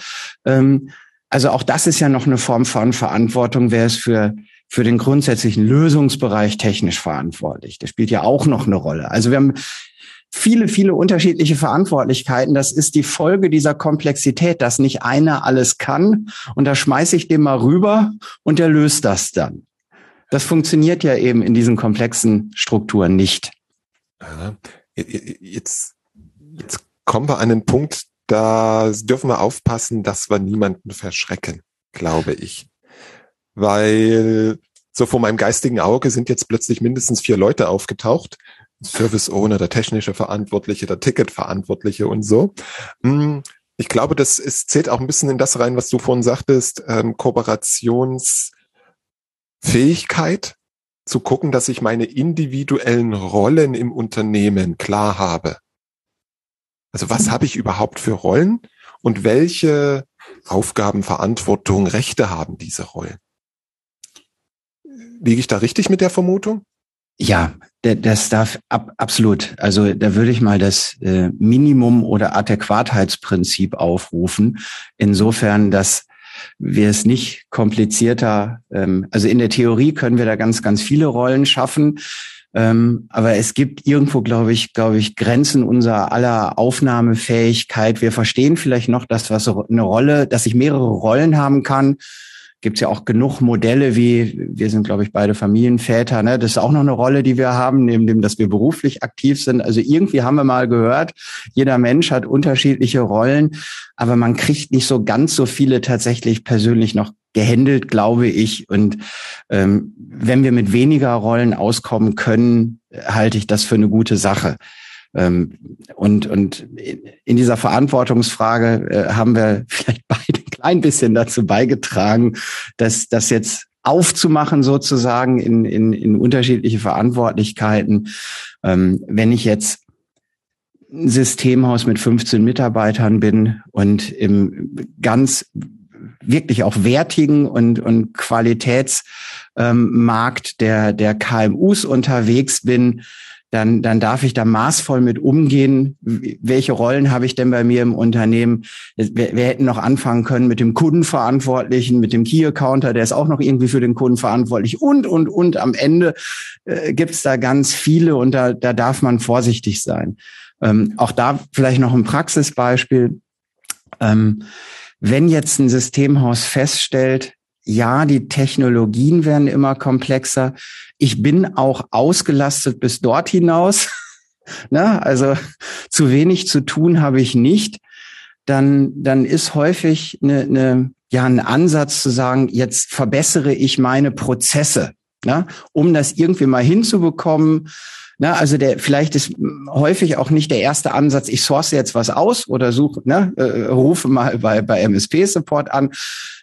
Ähm, also auch das ist ja noch eine Form von Verantwortung, wer es für für den grundsätzlichen Lösungsbereich technisch verantwortlich. Das spielt ja auch noch eine Rolle. Also wir haben viele, viele unterschiedliche Verantwortlichkeiten. Das ist die Folge dieser Komplexität, dass nicht einer alles kann und da schmeiße ich dem mal rüber und der löst das dann. Das funktioniert ja eben in diesen komplexen Strukturen nicht. Jetzt, jetzt kommen wir an einen Punkt, da dürfen wir aufpassen, dass wir niemanden verschrecken, glaube ich. Weil so vor meinem geistigen Auge sind jetzt plötzlich mindestens vier Leute aufgetaucht. Service Owner, der technische Verantwortliche, der Ticketverantwortliche und so. Hm, ich glaube, das ist, zählt auch ein bisschen in das rein, was du vorhin sagtest, ähm, Kooperations, Fähigkeit zu gucken, dass ich meine individuellen Rollen im Unternehmen klar habe. Also was habe ich überhaupt für Rollen und welche Aufgaben, Verantwortung, Rechte haben diese Rollen? Liege ich da richtig mit der Vermutung? Ja, das darf ab, absolut. Also da würde ich mal das äh, Minimum oder Adäquatheitsprinzip aufrufen. Insofern, dass wir es nicht komplizierter, ähm, also in der Theorie können wir da ganz, ganz viele Rollen schaffen. Ähm, aber es gibt irgendwo, glaube ich, glaube ich, Grenzen unserer aller Aufnahmefähigkeit. Wir verstehen vielleicht noch, dass was eine Rolle, dass ich mehrere Rollen haben kann gibt es ja auch genug Modelle wie, wir sind, glaube ich, beide Familienväter, ne? Das ist auch noch eine Rolle, die wir haben, neben dem, dass wir beruflich aktiv sind. Also irgendwie haben wir mal gehört, jeder Mensch hat unterschiedliche Rollen, aber man kriegt nicht so ganz so viele tatsächlich persönlich noch gehandelt, glaube ich. Und ähm, wenn wir mit weniger Rollen auskommen können, halte ich das für eine gute Sache. Ähm, und, und in dieser Verantwortungsfrage äh, haben wir vielleicht beide ein bisschen dazu beigetragen, dass das jetzt aufzumachen sozusagen in, in, in unterschiedliche Verantwortlichkeiten. Ähm, wenn ich jetzt ein Systemhaus mit 15 Mitarbeitern bin und im ganz wirklich auch wertigen und, und Qualitätsmarkt ähm, der, der KMUs unterwegs bin, dann, dann darf ich da maßvoll mit umgehen. Welche Rollen habe ich denn bei mir im Unternehmen? Wir, wir hätten noch anfangen können mit dem Kundenverantwortlichen, mit dem Key-Accounter, der ist auch noch irgendwie für den Kunden verantwortlich und, und, und. Am Ende äh, gibt es da ganz viele und da, da darf man vorsichtig sein. Ähm, auch da vielleicht noch ein Praxisbeispiel. Ähm, wenn jetzt ein Systemhaus feststellt, ja, die Technologien werden immer komplexer. Ich bin auch ausgelastet bis dort hinaus. ne? Also zu wenig zu tun habe ich nicht. Dann, dann ist häufig eine, eine, ja, ein Ansatz zu sagen, jetzt verbessere ich meine Prozesse, ne? um das irgendwie mal hinzubekommen na, also der vielleicht ist häufig auch nicht der erste Ansatz, ich source jetzt was aus oder suche, ne, äh, rufe mal bei, bei MSP-Support an,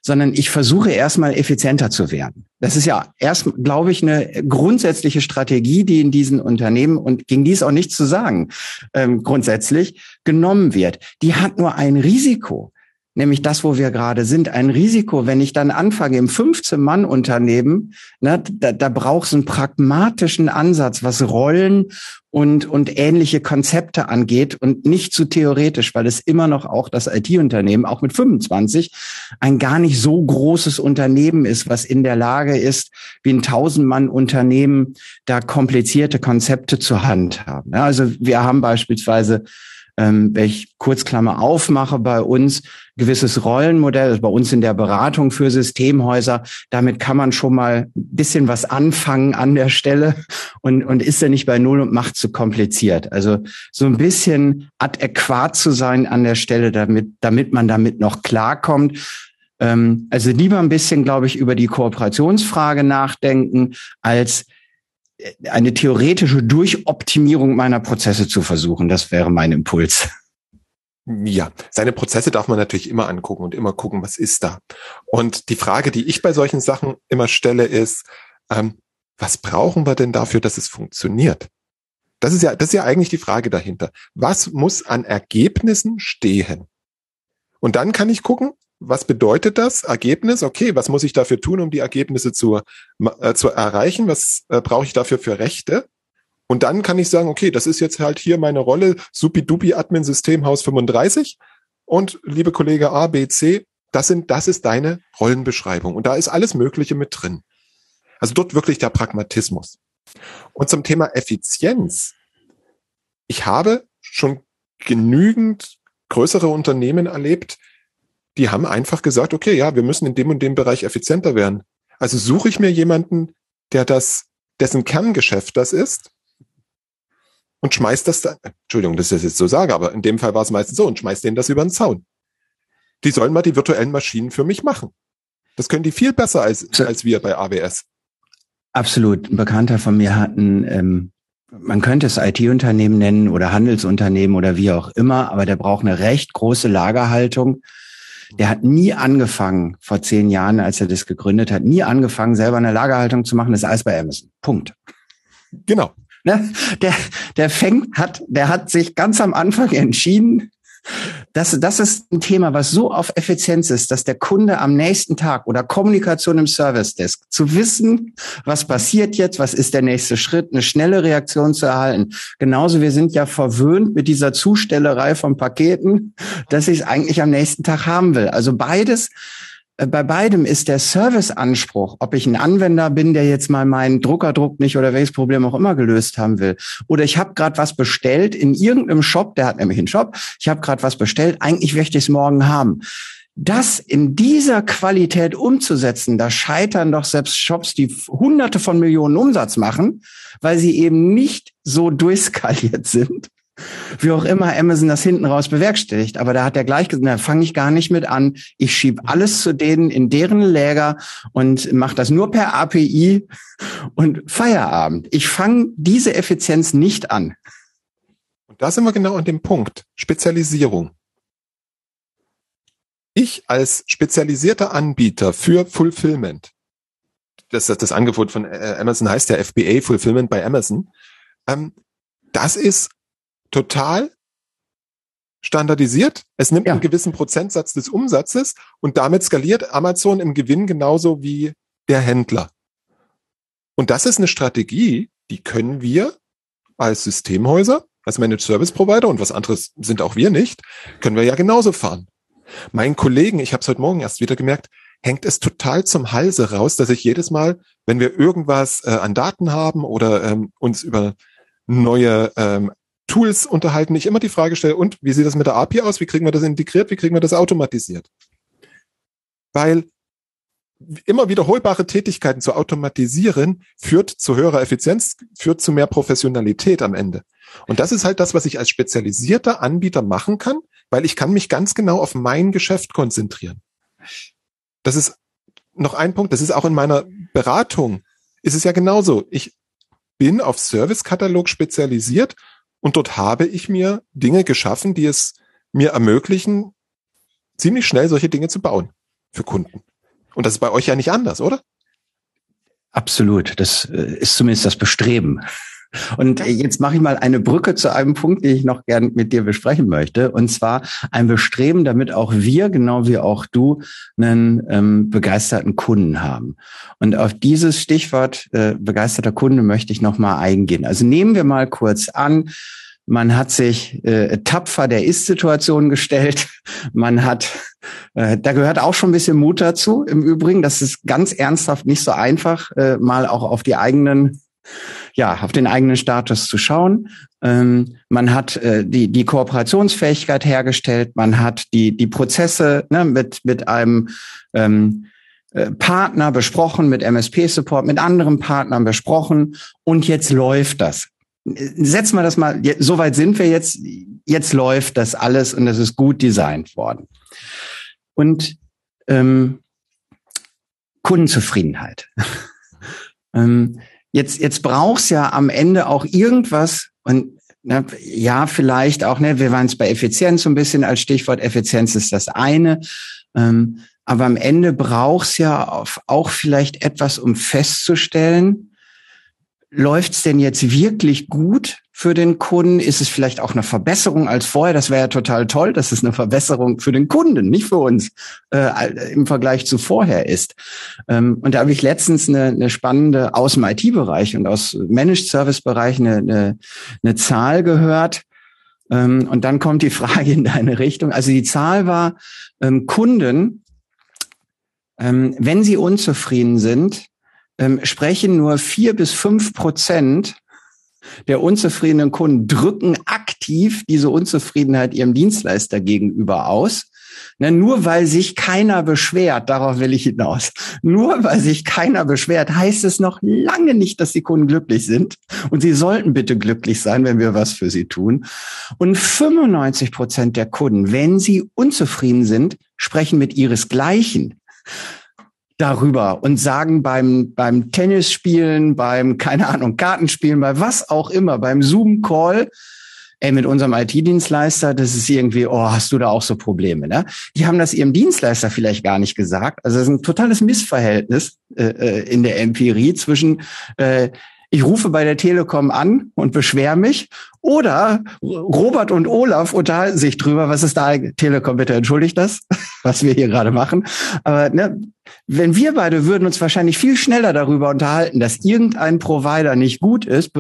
sondern ich versuche erstmal effizienter zu werden. Das ist ja erst, glaube ich, eine grundsätzliche Strategie, die in diesen Unternehmen und gegen die ist auch nichts zu sagen, ähm, grundsätzlich genommen wird. Die hat nur ein Risiko nämlich das, wo wir gerade sind, ein Risiko, wenn ich dann anfange im 15-Mann-Unternehmen, ne, da, da braucht es einen pragmatischen Ansatz, was Rollen und, und ähnliche Konzepte angeht und nicht zu theoretisch, weil es immer noch auch das IT-Unternehmen, auch mit 25, ein gar nicht so großes Unternehmen ist, was in der Lage ist, wie ein 1000-Mann-Unternehmen da komplizierte Konzepte zur Hand haben. Also wir haben beispielsweise ähm, wenn ich Kurzklammer aufmache bei uns, gewisses Rollenmodell, also bei uns in der Beratung für Systemhäuser. Damit kann man schon mal ein bisschen was anfangen an der Stelle und, und ist ja nicht bei Null und macht zu kompliziert. Also so ein bisschen adäquat zu sein an der Stelle, damit, damit man damit noch klarkommt. Ähm, also lieber ein bisschen, glaube ich, über die Kooperationsfrage nachdenken, als eine theoretische Durchoptimierung meiner Prozesse zu versuchen. Das wäre mein Impuls. Ja, seine Prozesse darf man natürlich immer angucken und immer gucken, was ist da. Und die Frage, die ich bei solchen Sachen immer stelle, ist, ähm, was brauchen wir denn dafür, dass es funktioniert? Das ist ja, das ist ja eigentlich die Frage dahinter. Was muss an Ergebnissen stehen? Und dann kann ich gucken, was bedeutet das Ergebnis? Okay, was muss ich dafür tun, um die Ergebnisse zu, äh, zu erreichen? Was äh, brauche ich dafür für Rechte? Und dann kann ich sagen, okay, das ist jetzt halt hier meine Rolle, supi-dupi Admin Systemhaus 35. Und liebe Kollege A, B, C, das sind, das ist deine Rollenbeschreibung. Und da ist alles Mögliche mit drin. Also dort wirklich der Pragmatismus. Und zum Thema Effizienz. Ich habe schon genügend größere Unternehmen erlebt, die haben einfach gesagt, okay, ja, wir müssen in dem und dem Bereich effizienter werden. Also suche ich mir jemanden, der das, dessen Kerngeschäft das ist und schmeißt das dann, Entschuldigung, dass ich das jetzt so sage, aber in dem Fall war es meistens so und schmeißt denen das über den Zaun. Die sollen mal die virtuellen Maschinen für mich machen. Das können die viel besser als, als wir bei AWS. Absolut. Ein Bekannter von mir hat ein, ähm, man könnte es IT-Unternehmen nennen oder Handelsunternehmen oder wie auch immer, aber der braucht eine recht große Lagerhaltung. Der hat nie angefangen, vor zehn Jahren, als er das gegründet hat, nie angefangen, selber eine Lagerhaltung zu machen. Das ist alles bei Amazon. Punkt. Genau. Ne? Der, der fängt, hat, der hat sich ganz am Anfang entschieden, das, das ist ein Thema, was so auf Effizienz ist, dass der Kunde am nächsten Tag oder Kommunikation im Service Desk zu wissen, was passiert jetzt, was ist der nächste Schritt, eine schnelle Reaktion zu erhalten. Genauso, wir sind ja verwöhnt mit dieser Zustellerei von Paketen, dass ich es eigentlich am nächsten Tag haben will. Also beides bei beidem ist der Serviceanspruch, ob ich ein Anwender bin, der jetzt mal meinen Druckerdruck nicht oder welches Problem auch immer gelöst haben will, oder ich habe gerade was bestellt in irgendeinem Shop, der hat nämlich einen Shop, ich habe gerade was bestellt, eigentlich möchte ich es morgen haben. Das in dieser Qualität umzusetzen, da scheitern doch selbst Shops, die hunderte von Millionen Umsatz machen, weil sie eben nicht so durchskaliert sind wie auch immer Amazon das hinten raus bewerkstelligt. Aber da hat er gleich gesagt, da fange ich gar nicht mit an. Ich schiebe alles zu denen in deren Läger und mache das nur per API und Feierabend. Ich fange diese Effizienz nicht an. Und da sind wir genau an dem Punkt. Spezialisierung. ich als spezialisierter Anbieter für Fulfillment, das, das, das Angebot von äh, Amazon heißt ja FBA Fulfillment bei Amazon, ähm, das ist total standardisiert. Es nimmt ja. einen gewissen Prozentsatz des Umsatzes und damit skaliert Amazon im Gewinn genauso wie der Händler. Und das ist eine Strategie, die können wir als Systemhäuser, als Managed Service Provider und was anderes sind auch wir nicht, können wir ja genauso fahren. Meinen Kollegen, ich habe es heute Morgen erst wieder gemerkt, hängt es total zum Halse raus, dass ich jedes Mal, wenn wir irgendwas äh, an Daten haben oder ähm, uns über neue ähm, Tools unterhalten, ich immer die Frage stelle, und wie sieht das mit der API aus? Wie kriegen wir das integriert? Wie kriegen wir das automatisiert? Weil immer wiederholbare Tätigkeiten zu automatisieren führt zu höherer Effizienz, führt zu mehr Professionalität am Ende. Und das ist halt das, was ich als spezialisierter Anbieter machen kann, weil ich kann mich ganz genau auf mein Geschäft konzentrieren. Das ist noch ein Punkt, das ist auch in meiner Beratung, ist es ja genauso. Ich bin auf Servicekatalog spezialisiert und dort habe ich mir Dinge geschaffen, die es mir ermöglichen, ziemlich schnell solche Dinge zu bauen für Kunden. Und das ist bei euch ja nicht anders, oder? Absolut. Das äh, ist zumindest das Bestreben. Und jetzt mache ich mal eine Brücke zu einem Punkt, den ich noch gern mit dir besprechen möchte. Und zwar ein Bestreben, damit auch wir, genau wie auch du, einen ähm, begeisterten Kunden haben. Und auf dieses Stichwort äh, begeisterter Kunde möchte ich nochmal eingehen. Also nehmen wir mal kurz an, man hat sich äh, tapfer der Ist-Situation gestellt. Man hat, äh, da gehört auch schon ein bisschen Mut dazu. Im Übrigen, das ist ganz ernsthaft nicht so einfach, äh, mal auch auf die eigenen, ja, auf den eigenen Status zu schauen. Ähm, man hat äh, die die Kooperationsfähigkeit hergestellt. Man hat die die Prozesse ne, mit mit einem ähm, äh, Partner besprochen, mit MSP-Support, mit anderen Partnern besprochen und jetzt läuft das setzen wir das mal, so weit sind wir jetzt, jetzt läuft das alles und das ist gut designt worden. Und ähm, Kundenzufriedenheit. ähm, jetzt jetzt brauchst ja am Ende auch irgendwas und na, ja, vielleicht auch, ne, wir waren es bei Effizienz so ein bisschen als Stichwort, Effizienz ist das eine. Ähm, aber am Ende brauchst ja auch vielleicht etwas, um festzustellen, läuft's denn jetzt wirklich gut für den Kunden? Ist es vielleicht auch eine Verbesserung als vorher? Das wäre ja total toll, dass es eine Verbesserung für den Kunden, nicht für uns, äh, im Vergleich zu vorher ist. Ähm, und da habe ich letztens eine, eine spannende aus dem IT-Bereich und aus Managed Service-Bereich eine, eine, eine Zahl gehört. Ähm, und dann kommt die Frage in deine Richtung. Also die Zahl war ähm, Kunden, ähm, wenn sie unzufrieden sind, ähm, sprechen nur vier bis fünf Prozent der unzufriedenen Kunden drücken aktiv diese Unzufriedenheit ihrem Dienstleister gegenüber aus. Ne, nur weil sich keiner beschwert, darauf will ich hinaus. Nur weil sich keiner beschwert, heißt es noch lange nicht, dass die Kunden glücklich sind. Und sie sollten bitte glücklich sein, wenn wir was für sie tun. Und 95 Prozent der Kunden, wenn sie unzufrieden sind, sprechen mit ihresgleichen darüber und sagen beim, beim Tennisspielen, beim, keine Ahnung, Kartenspielen, bei was auch immer, beim Zoom-Call, ey, mit unserem IT-Dienstleister, das ist irgendwie, oh, hast du da auch so Probleme, ne? Die haben das ihrem Dienstleister vielleicht gar nicht gesagt. Also es ist ein totales Missverhältnis äh, äh in der Empirie zwischen äh, ich rufe bei der Telekom an und beschwer mich. Oder Robert und Olaf unterhalten sich drüber, was ist da? Telekom, bitte entschuldigt das, was wir hier gerade machen. Aber ne, wenn wir beide würden uns wahrscheinlich viel schneller darüber unterhalten, dass irgendein Provider nicht gut ist,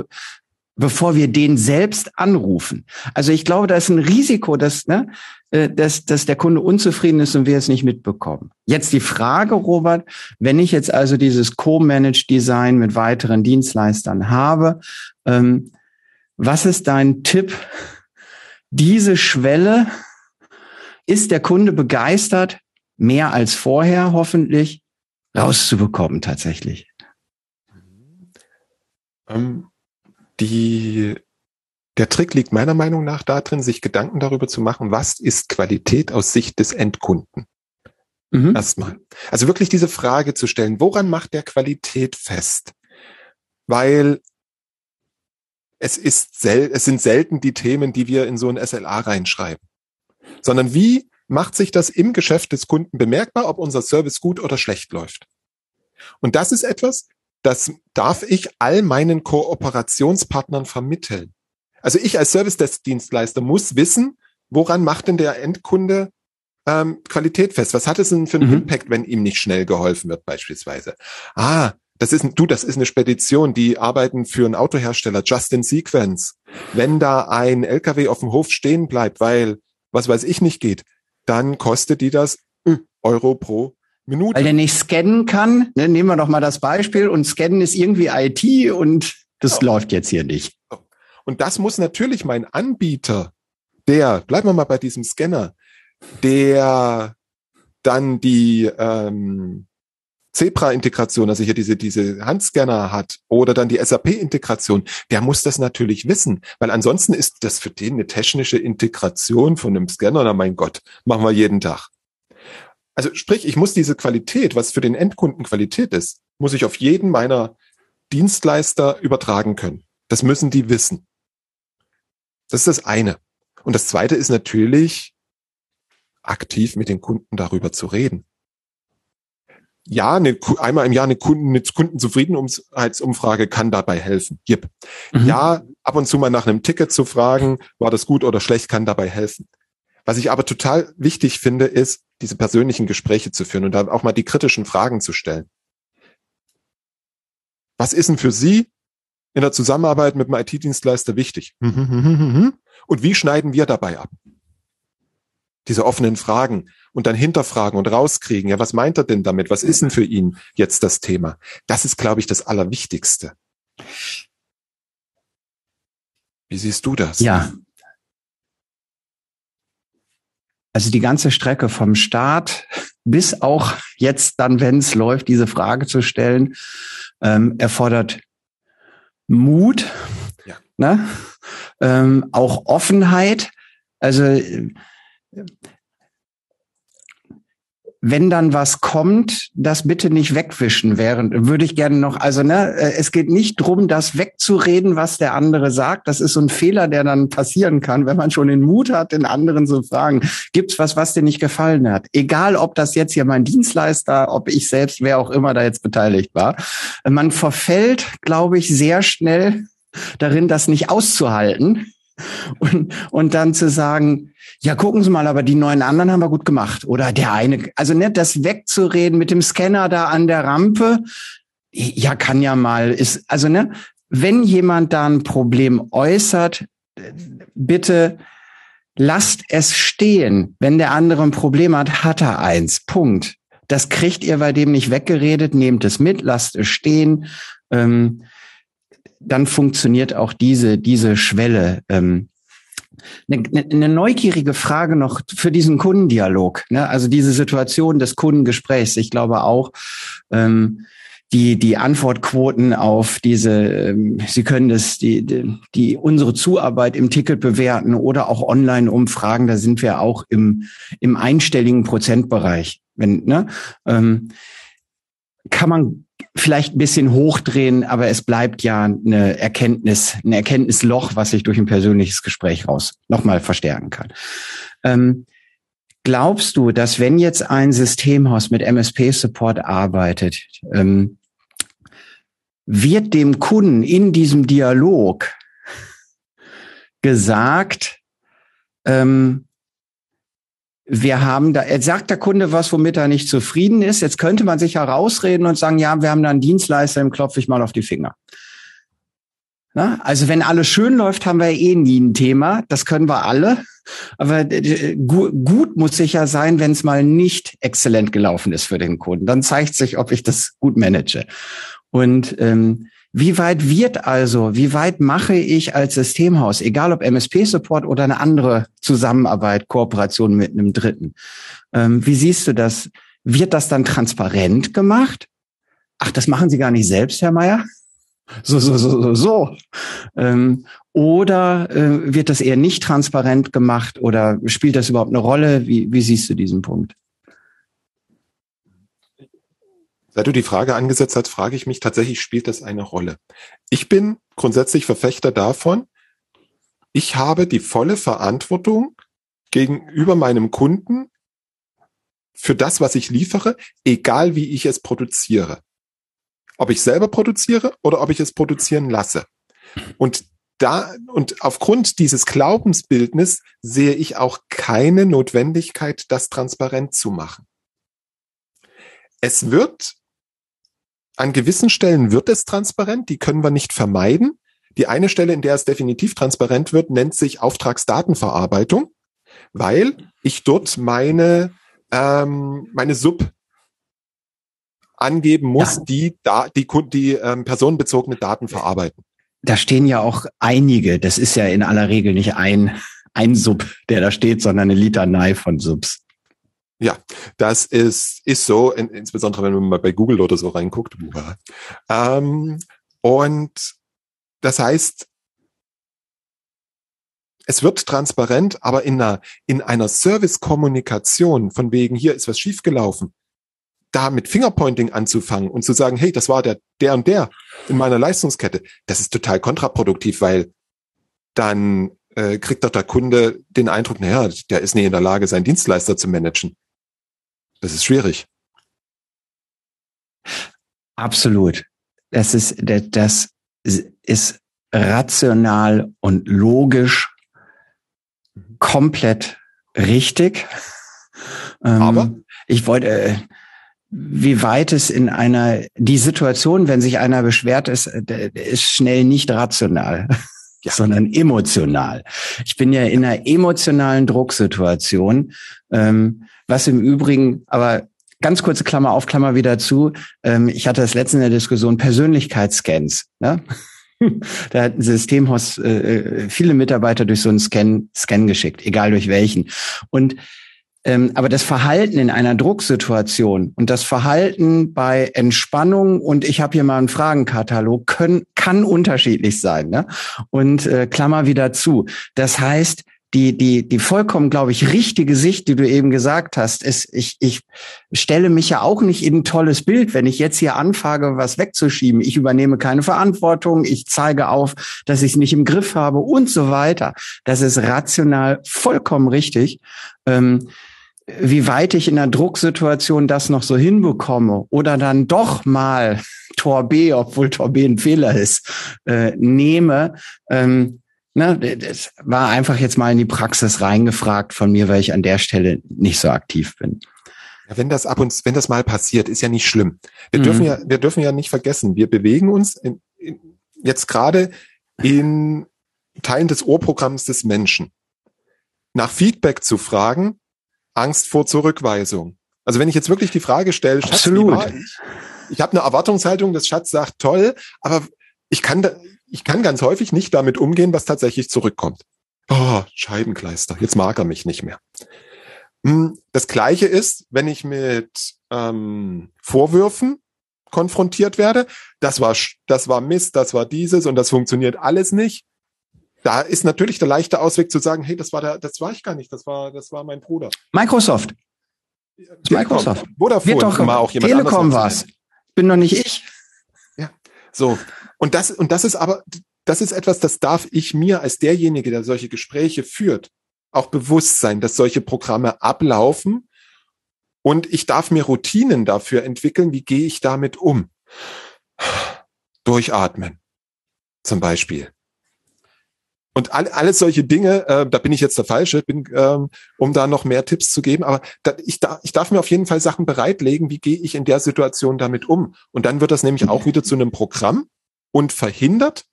bevor wir den selbst anrufen. Also ich glaube, da ist ein Risiko, dass, ne, äh, dass, dass der Kunde unzufrieden ist und wir es nicht mitbekommen. Jetzt die Frage, Robert, wenn ich jetzt also dieses Co-Managed Design mit weiteren Dienstleistern habe, ähm, was ist dein Tipp? Diese Schwelle, ist der Kunde begeistert, mehr als vorher hoffentlich, rauszubekommen tatsächlich? Ähm, die, der Trick liegt meiner Meinung nach darin, sich Gedanken darüber zu machen, was ist Qualität aus Sicht des Endkunden. Mhm. Erstmal. Also wirklich diese Frage zu stellen, woran macht der Qualität fest? Weil es ist sel es sind selten die Themen, die wir in so ein SLA reinschreiben. Sondern wie macht sich das im Geschäft des Kunden bemerkbar, ob unser Service gut oder schlecht läuft. Und das ist etwas, das darf ich all meinen Kooperationspartnern vermitteln. Also ich als Service-Dienstleister muss wissen, woran macht denn der Endkunde ähm, Qualität fest? Was hat es denn für einen mhm. Impact, wenn ihm nicht schnell geholfen wird beispielsweise? Ah, das ist, du, das ist eine Spedition, die arbeiten für einen Autohersteller, Just in Sequence. Wenn da ein LKW auf dem Hof stehen bleibt, weil was weiß ich nicht geht, dann kostet die das äh, Euro pro Minute. Weil der nicht scannen kann, ne, nehmen wir doch mal das Beispiel und scannen ist irgendwie IT und das oh. läuft jetzt hier nicht. Und das muss natürlich mein Anbieter, der, bleiben wir mal bei diesem Scanner, der dann die ähm, Zebra-Integration, also hier diese, diese Handscanner hat oder dann die SAP-Integration, der muss das natürlich wissen, weil ansonsten ist das für den eine technische Integration von einem Scanner, na mein Gott, machen wir jeden Tag. Also sprich, ich muss diese Qualität, was für den Endkunden Qualität ist, muss ich auf jeden meiner Dienstleister übertragen können. Das müssen die wissen. Das ist das eine. Und das zweite ist natürlich, aktiv mit den Kunden darüber zu reden ja, eine, einmal im Jahr eine, Kunden, eine Kundenzufriedenheitsumfrage kann dabei helfen. Yep. Mhm. Ja, ab und zu mal nach einem Ticket zu fragen, war das gut oder schlecht, kann dabei helfen. Was ich aber total wichtig finde, ist, diese persönlichen Gespräche zu führen und dann auch mal die kritischen Fragen zu stellen. Was ist denn für Sie in der Zusammenarbeit mit einem IT-Dienstleister wichtig? Und wie schneiden wir dabei ab? Diese offenen Fragen und dann hinterfragen und rauskriegen, ja, was meint er denn damit? Was ist denn für ihn jetzt das Thema? Das ist, glaube ich, das Allerwichtigste. Wie siehst du das? Ja. Also die ganze Strecke vom Start bis auch jetzt dann, wenn es läuft, diese Frage zu stellen, ähm, erfordert Mut, ja. ne? ähm, auch Offenheit. Also wenn dann was kommt, das bitte nicht wegwischen während, würde ich gerne noch, also ne, äh, es geht nicht drum, das wegzureden, was der andere sagt. Das ist so ein Fehler, der dann passieren kann, wenn man schon den Mut hat, den anderen zu fragen, gibt's was, was dir nicht gefallen hat? Egal, ob das jetzt hier mein Dienstleister, ob ich selbst, wer auch immer da jetzt beteiligt war. Man verfällt, glaube ich, sehr schnell darin, das nicht auszuhalten und, und dann zu sagen, ja, gucken Sie mal, aber die neuen anderen haben wir gut gemacht. Oder der eine, also nicht das wegzureden mit dem Scanner da an der Rampe. Ja, kann ja mal, ist, also ne, wenn jemand da ein Problem äußert, bitte lasst es stehen. Wenn der andere ein Problem hat, hat er eins. Punkt. Das kriegt ihr bei dem nicht weggeredet, nehmt es mit, lasst es stehen. Ähm, dann funktioniert auch diese, diese Schwelle. Ähm, eine, eine neugierige Frage noch für diesen Kundendialog, ne? also diese Situation des Kundengesprächs. Ich glaube auch, ähm, die, die Antwortquoten auf diese, ähm, Sie können das, die, die, die, unsere Zuarbeit im Ticket bewerten oder auch Online-Umfragen, da sind wir auch im, im einstelligen Prozentbereich. Wenn, ne, ähm, kann man vielleicht ein bisschen hochdrehen, aber es bleibt ja eine Erkenntnis, ein Erkenntnisloch, was sich durch ein persönliches Gespräch raus nochmal verstärken kann. Ähm, glaubst du, dass wenn jetzt ein Systemhaus mit MSP-Support arbeitet, ähm, wird dem Kunden in diesem Dialog gesagt, ähm, wir haben da, jetzt sagt der Kunde was, womit er nicht zufrieden ist. Jetzt könnte man sich herausreden und sagen, ja, wir haben da einen Dienstleister, dem klopfe ich mal auf die Finger. Na, also wenn alles schön läuft, haben wir eh nie ein Thema. Das können wir alle. Aber äh, gut muss sicher sein, wenn es mal nicht exzellent gelaufen ist für den Kunden. Dann zeigt sich, ob ich das gut manage. Und ähm, wie weit wird also, wie weit mache ich als Systemhaus, egal ob MSP-Support oder eine andere Zusammenarbeit, Kooperation mit einem Dritten? Ähm, wie siehst du das? Wird das dann transparent gemacht? Ach, das machen Sie gar nicht selbst, Herr Meier? So, so, so, so, so. Ähm, oder äh, wird das eher nicht transparent gemacht oder spielt das überhaupt eine Rolle? Wie, wie siehst du diesen Punkt? Seit du die Frage angesetzt hast, frage ich mich tatsächlich, spielt das eine Rolle? Ich bin grundsätzlich Verfechter davon, ich habe die volle Verantwortung gegenüber meinem Kunden, für das, was ich liefere, egal wie ich es produziere. Ob ich selber produziere oder ob ich es produzieren lasse. Und da, und aufgrund dieses Glaubensbildnis sehe ich auch keine Notwendigkeit, das transparent zu machen. Es wird, an gewissen Stellen wird es transparent, die können wir nicht vermeiden. Die eine Stelle, in der es definitiv transparent wird, nennt sich Auftragsdatenverarbeitung, weil ich dort meine, ähm, meine Sub angeben muss, ja. die, da, die, die ähm, personenbezogene Daten verarbeiten. Da stehen ja auch einige, das ist ja in aller Regel nicht ein, ein Sub, der da steht, sondern eine Litanei von Subs. Ja, das ist, ist so, in, insbesondere wenn man mal bei Google oder so reinguckt. Ähm, und das heißt, es wird transparent, aber in einer, in einer Service-Kommunikation von wegen, hier ist was schiefgelaufen, da mit Fingerpointing anzufangen und zu sagen, hey, das war der, der und der in meiner Leistungskette, das ist total kontraproduktiv, weil dann äh, kriegt doch der Kunde den Eindruck, naja, der ist nicht in der Lage, seinen Dienstleister zu managen. Das ist schwierig. Absolut. Das ist, das ist rational und logisch komplett richtig. Ähm, Aber ich wollte, äh, wie weit es in einer, die Situation, wenn sich einer beschwert, ist, äh, ist schnell nicht rational, ja. sondern emotional. Ich bin ja in einer emotionalen Drucksituation, ähm, was im Übrigen, aber ganz kurze Klammer auf, Klammer wieder zu. Ähm, ich hatte das letzte in der Diskussion Persönlichkeitsscans. Ne? da hat ein Systemhaus äh, äh, viele Mitarbeiter durch so einen Scan, Scan geschickt, egal durch welchen. Und ähm, aber das Verhalten in einer Drucksituation und das Verhalten bei Entspannung und ich habe hier mal einen Fragenkatalog können, kann unterschiedlich sein. Ne? Und äh, Klammer wieder zu. Das heißt, die, die, die vollkommen, glaube ich, richtige Sicht, die du eben gesagt hast, ist, ich, ich stelle mich ja auch nicht in ein tolles Bild, wenn ich jetzt hier anfange, was wegzuschieben. Ich übernehme keine Verantwortung, ich zeige auf, dass ich es nicht im Griff habe und so weiter. Das ist rational vollkommen richtig. Ähm, wie weit ich in der Drucksituation das noch so hinbekomme oder dann doch mal Tor B, obwohl Tor B ein Fehler ist, äh, nehme, ähm, ne, das war einfach jetzt mal in die Praxis reingefragt von mir, weil ich an der Stelle nicht so aktiv bin. Ja, wenn das ab und wenn das mal passiert, ist ja nicht schlimm. Wir mhm. dürfen ja, wir dürfen ja nicht vergessen, wir bewegen uns in, in, jetzt gerade in Teilen des Ohrprogramms des Menschen. Nach Feedback zu fragen, Angst vor Zurückweisung. Also wenn ich jetzt wirklich die Frage stelle, Schatz, Absolut. ich, ich habe eine Erwartungshaltung, das Schatz sagt toll, aber ich kann da, ich kann ganz häufig nicht damit umgehen, was tatsächlich zurückkommt. Oh, Scheibenkleister, jetzt mag er mich nicht mehr. Hm, das gleiche ist, wenn ich mit ähm, Vorwürfen konfrontiert werde. Das war, das war Mist, das war dieses und das funktioniert alles nicht da ist natürlich der leichte Ausweg zu sagen, hey, das war der, das war ich gar nicht, das war, das war mein Bruder. Microsoft. Das Microsoft. Vodafone Wird doch, war auch jemand Telekom war's. Bin doch nicht ich. Ja. So. Und das, und das ist aber, das ist etwas, das darf ich mir als derjenige, der solche Gespräche führt, auch bewusst sein, dass solche Programme ablaufen. Und ich darf mir Routinen dafür entwickeln, wie gehe ich damit um. Durchatmen. Zum Beispiel. Und all, alles solche Dinge, äh, da bin ich jetzt der Falsche, bin, ähm, um da noch mehr Tipps zu geben. Aber da, ich, da, ich darf mir auf jeden Fall Sachen bereitlegen, wie gehe ich in der Situation damit um. Und dann wird das nämlich auch wieder zu einem Programm und verhindert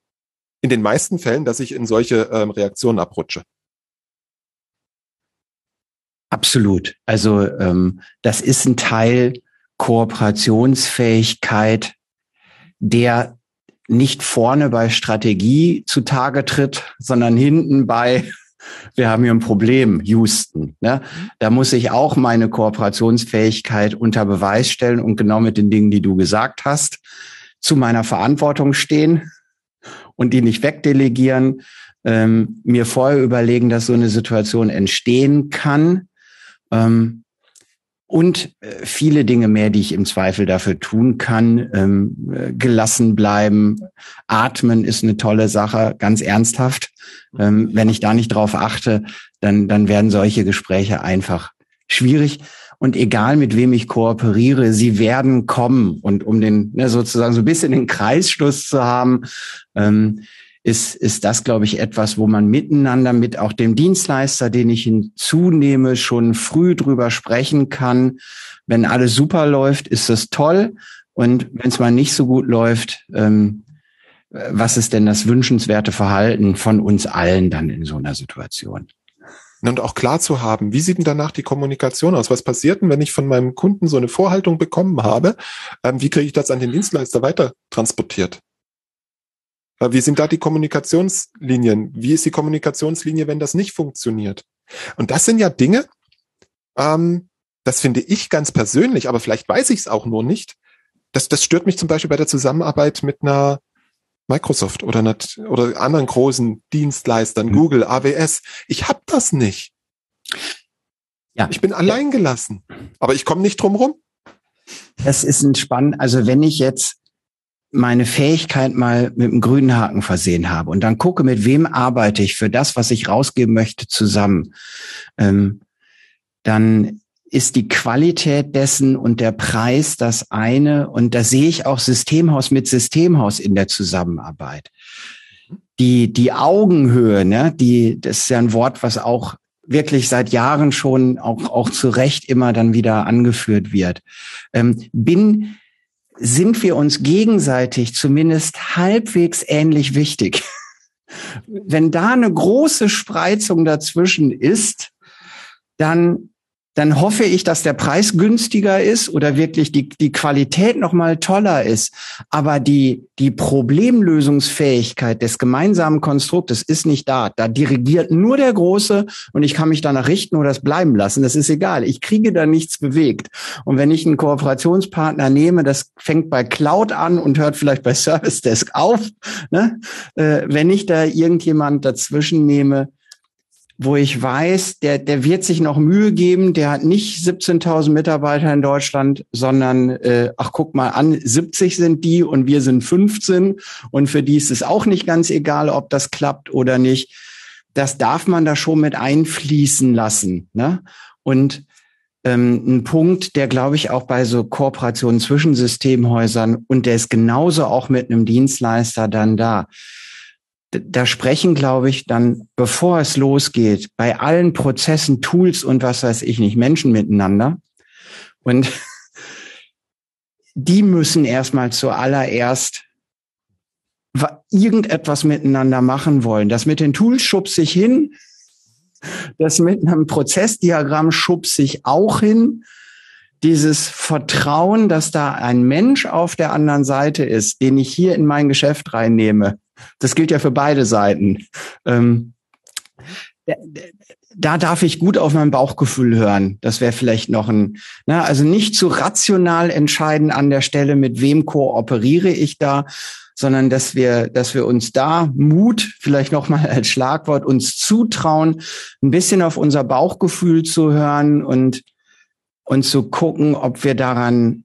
in den meisten Fällen, dass ich in solche ähm, Reaktionen abrutsche. Absolut. Also ähm, das ist ein Teil Kooperationsfähigkeit, der nicht vorne bei Strategie zutage tritt, sondern hinten bei wir haben hier ein Problem, Houston. Ne? Da muss ich auch meine Kooperationsfähigkeit unter Beweis stellen und genau mit den Dingen, die du gesagt hast, zu meiner Verantwortung stehen und die nicht wegdelegieren, ähm, mir vorher überlegen, dass so eine Situation entstehen kann. Ähm, und äh, viele Dinge mehr, die ich im Zweifel dafür tun kann. Ähm, äh, gelassen bleiben, atmen ist eine tolle Sache, ganz ernsthaft. Ähm, wenn ich da nicht drauf achte, dann, dann werden solche Gespräche einfach schwierig. Und egal mit wem ich kooperiere, sie werden kommen. Und um den ne, sozusagen so ein bisschen den Kreisschluss zu haben, ähm, ist, ist das, glaube ich, etwas, wo man miteinander mit auch dem Dienstleister, den ich hinzunehme, schon früh drüber sprechen kann. Wenn alles super läuft, ist das toll. Und wenn es mal nicht so gut läuft, ähm, was ist denn das wünschenswerte Verhalten von uns allen dann in so einer Situation? Und auch klar zu haben, wie sieht denn danach die Kommunikation aus? Was passiert denn, wenn ich von meinem Kunden so eine Vorhaltung bekommen habe? Ähm, wie kriege ich das an den Dienstleister weiter transportiert? Äh, wie sind da die Kommunikationslinien? Wie ist die Kommunikationslinie, wenn das nicht funktioniert? Und das sind ja Dinge, ähm, das finde ich ganz persönlich, aber vielleicht weiß ich es auch nur nicht. Das, das stört mich zum Beispiel bei der Zusammenarbeit mit einer Microsoft oder, nicht, oder anderen großen Dienstleistern, mhm. Google, AWS. Ich habe das nicht. Ja. Ich bin allein gelassen. Aber ich komme nicht drum rum. Das ist ein spannend. Also wenn ich jetzt meine Fähigkeit mal mit einem grünen Haken versehen habe und dann gucke, mit wem arbeite ich für das, was ich rausgeben möchte, zusammen, ähm, dann ist die Qualität dessen und der Preis das eine. Und da sehe ich auch Systemhaus mit Systemhaus in der Zusammenarbeit. Die, die Augenhöhe, ne, die, das ist ja ein Wort, was auch wirklich seit Jahren schon auch, auch zu Recht immer dann wieder angeführt wird. Ähm, bin, sind wir uns gegenseitig zumindest halbwegs ähnlich wichtig? Wenn da eine große Spreizung dazwischen ist, dann dann hoffe ich, dass der Preis günstiger ist oder wirklich die, die Qualität nochmal toller ist. Aber die, die Problemlösungsfähigkeit des gemeinsamen Konstruktes ist nicht da. Da dirigiert nur der Große und ich kann mich danach richten oder es bleiben lassen. Das ist egal. Ich kriege da nichts bewegt. Und wenn ich einen Kooperationspartner nehme, das fängt bei Cloud an und hört vielleicht bei Service Desk auf. Ne? Äh, wenn ich da irgendjemand dazwischen nehme, wo ich weiß, der, der wird sich noch Mühe geben, der hat nicht 17.000 Mitarbeiter in Deutschland, sondern, äh, ach guck mal an, 70 sind die und wir sind 15 und für die ist es auch nicht ganz egal, ob das klappt oder nicht. Das darf man da schon mit einfließen lassen. Ne? Und ähm, ein Punkt, der glaube ich auch bei so Kooperationen zwischen Systemhäusern und der ist genauso auch mit einem Dienstleister dann da da sprechen, glaube ich, dann, bevor es losgeht, bei allen Prozessen, Tools und was weiß ich nicht, Menschen miteinander. Und die müssen erstmal zuallererst irgendetwas miteinander machen wollen. Das mit den Tools schubst sich hin. Das mit einem Prozessdiagramm schubst sich auch hin. Dieses Vertrauen, dass da ein Mensch auf der anderen Seite ist, den ich hier in mein Geschäft reinnehme, das gilt ja für beide Seiten. Ähm, da darf ich gut auf mein Bauchgefühl hören. Das wäre vielleicht noch ein, na, also nicht zu rational entscheiden an der Stelle, mit wem kooperiere ich da, sondern dass wir, dass wir uns da Mut, vielleicht noch mal als Schlagwort, uns zutrauen, ein bisschen auf unser Bauchgefühl zu hören und, und zu gucken, ob wir daran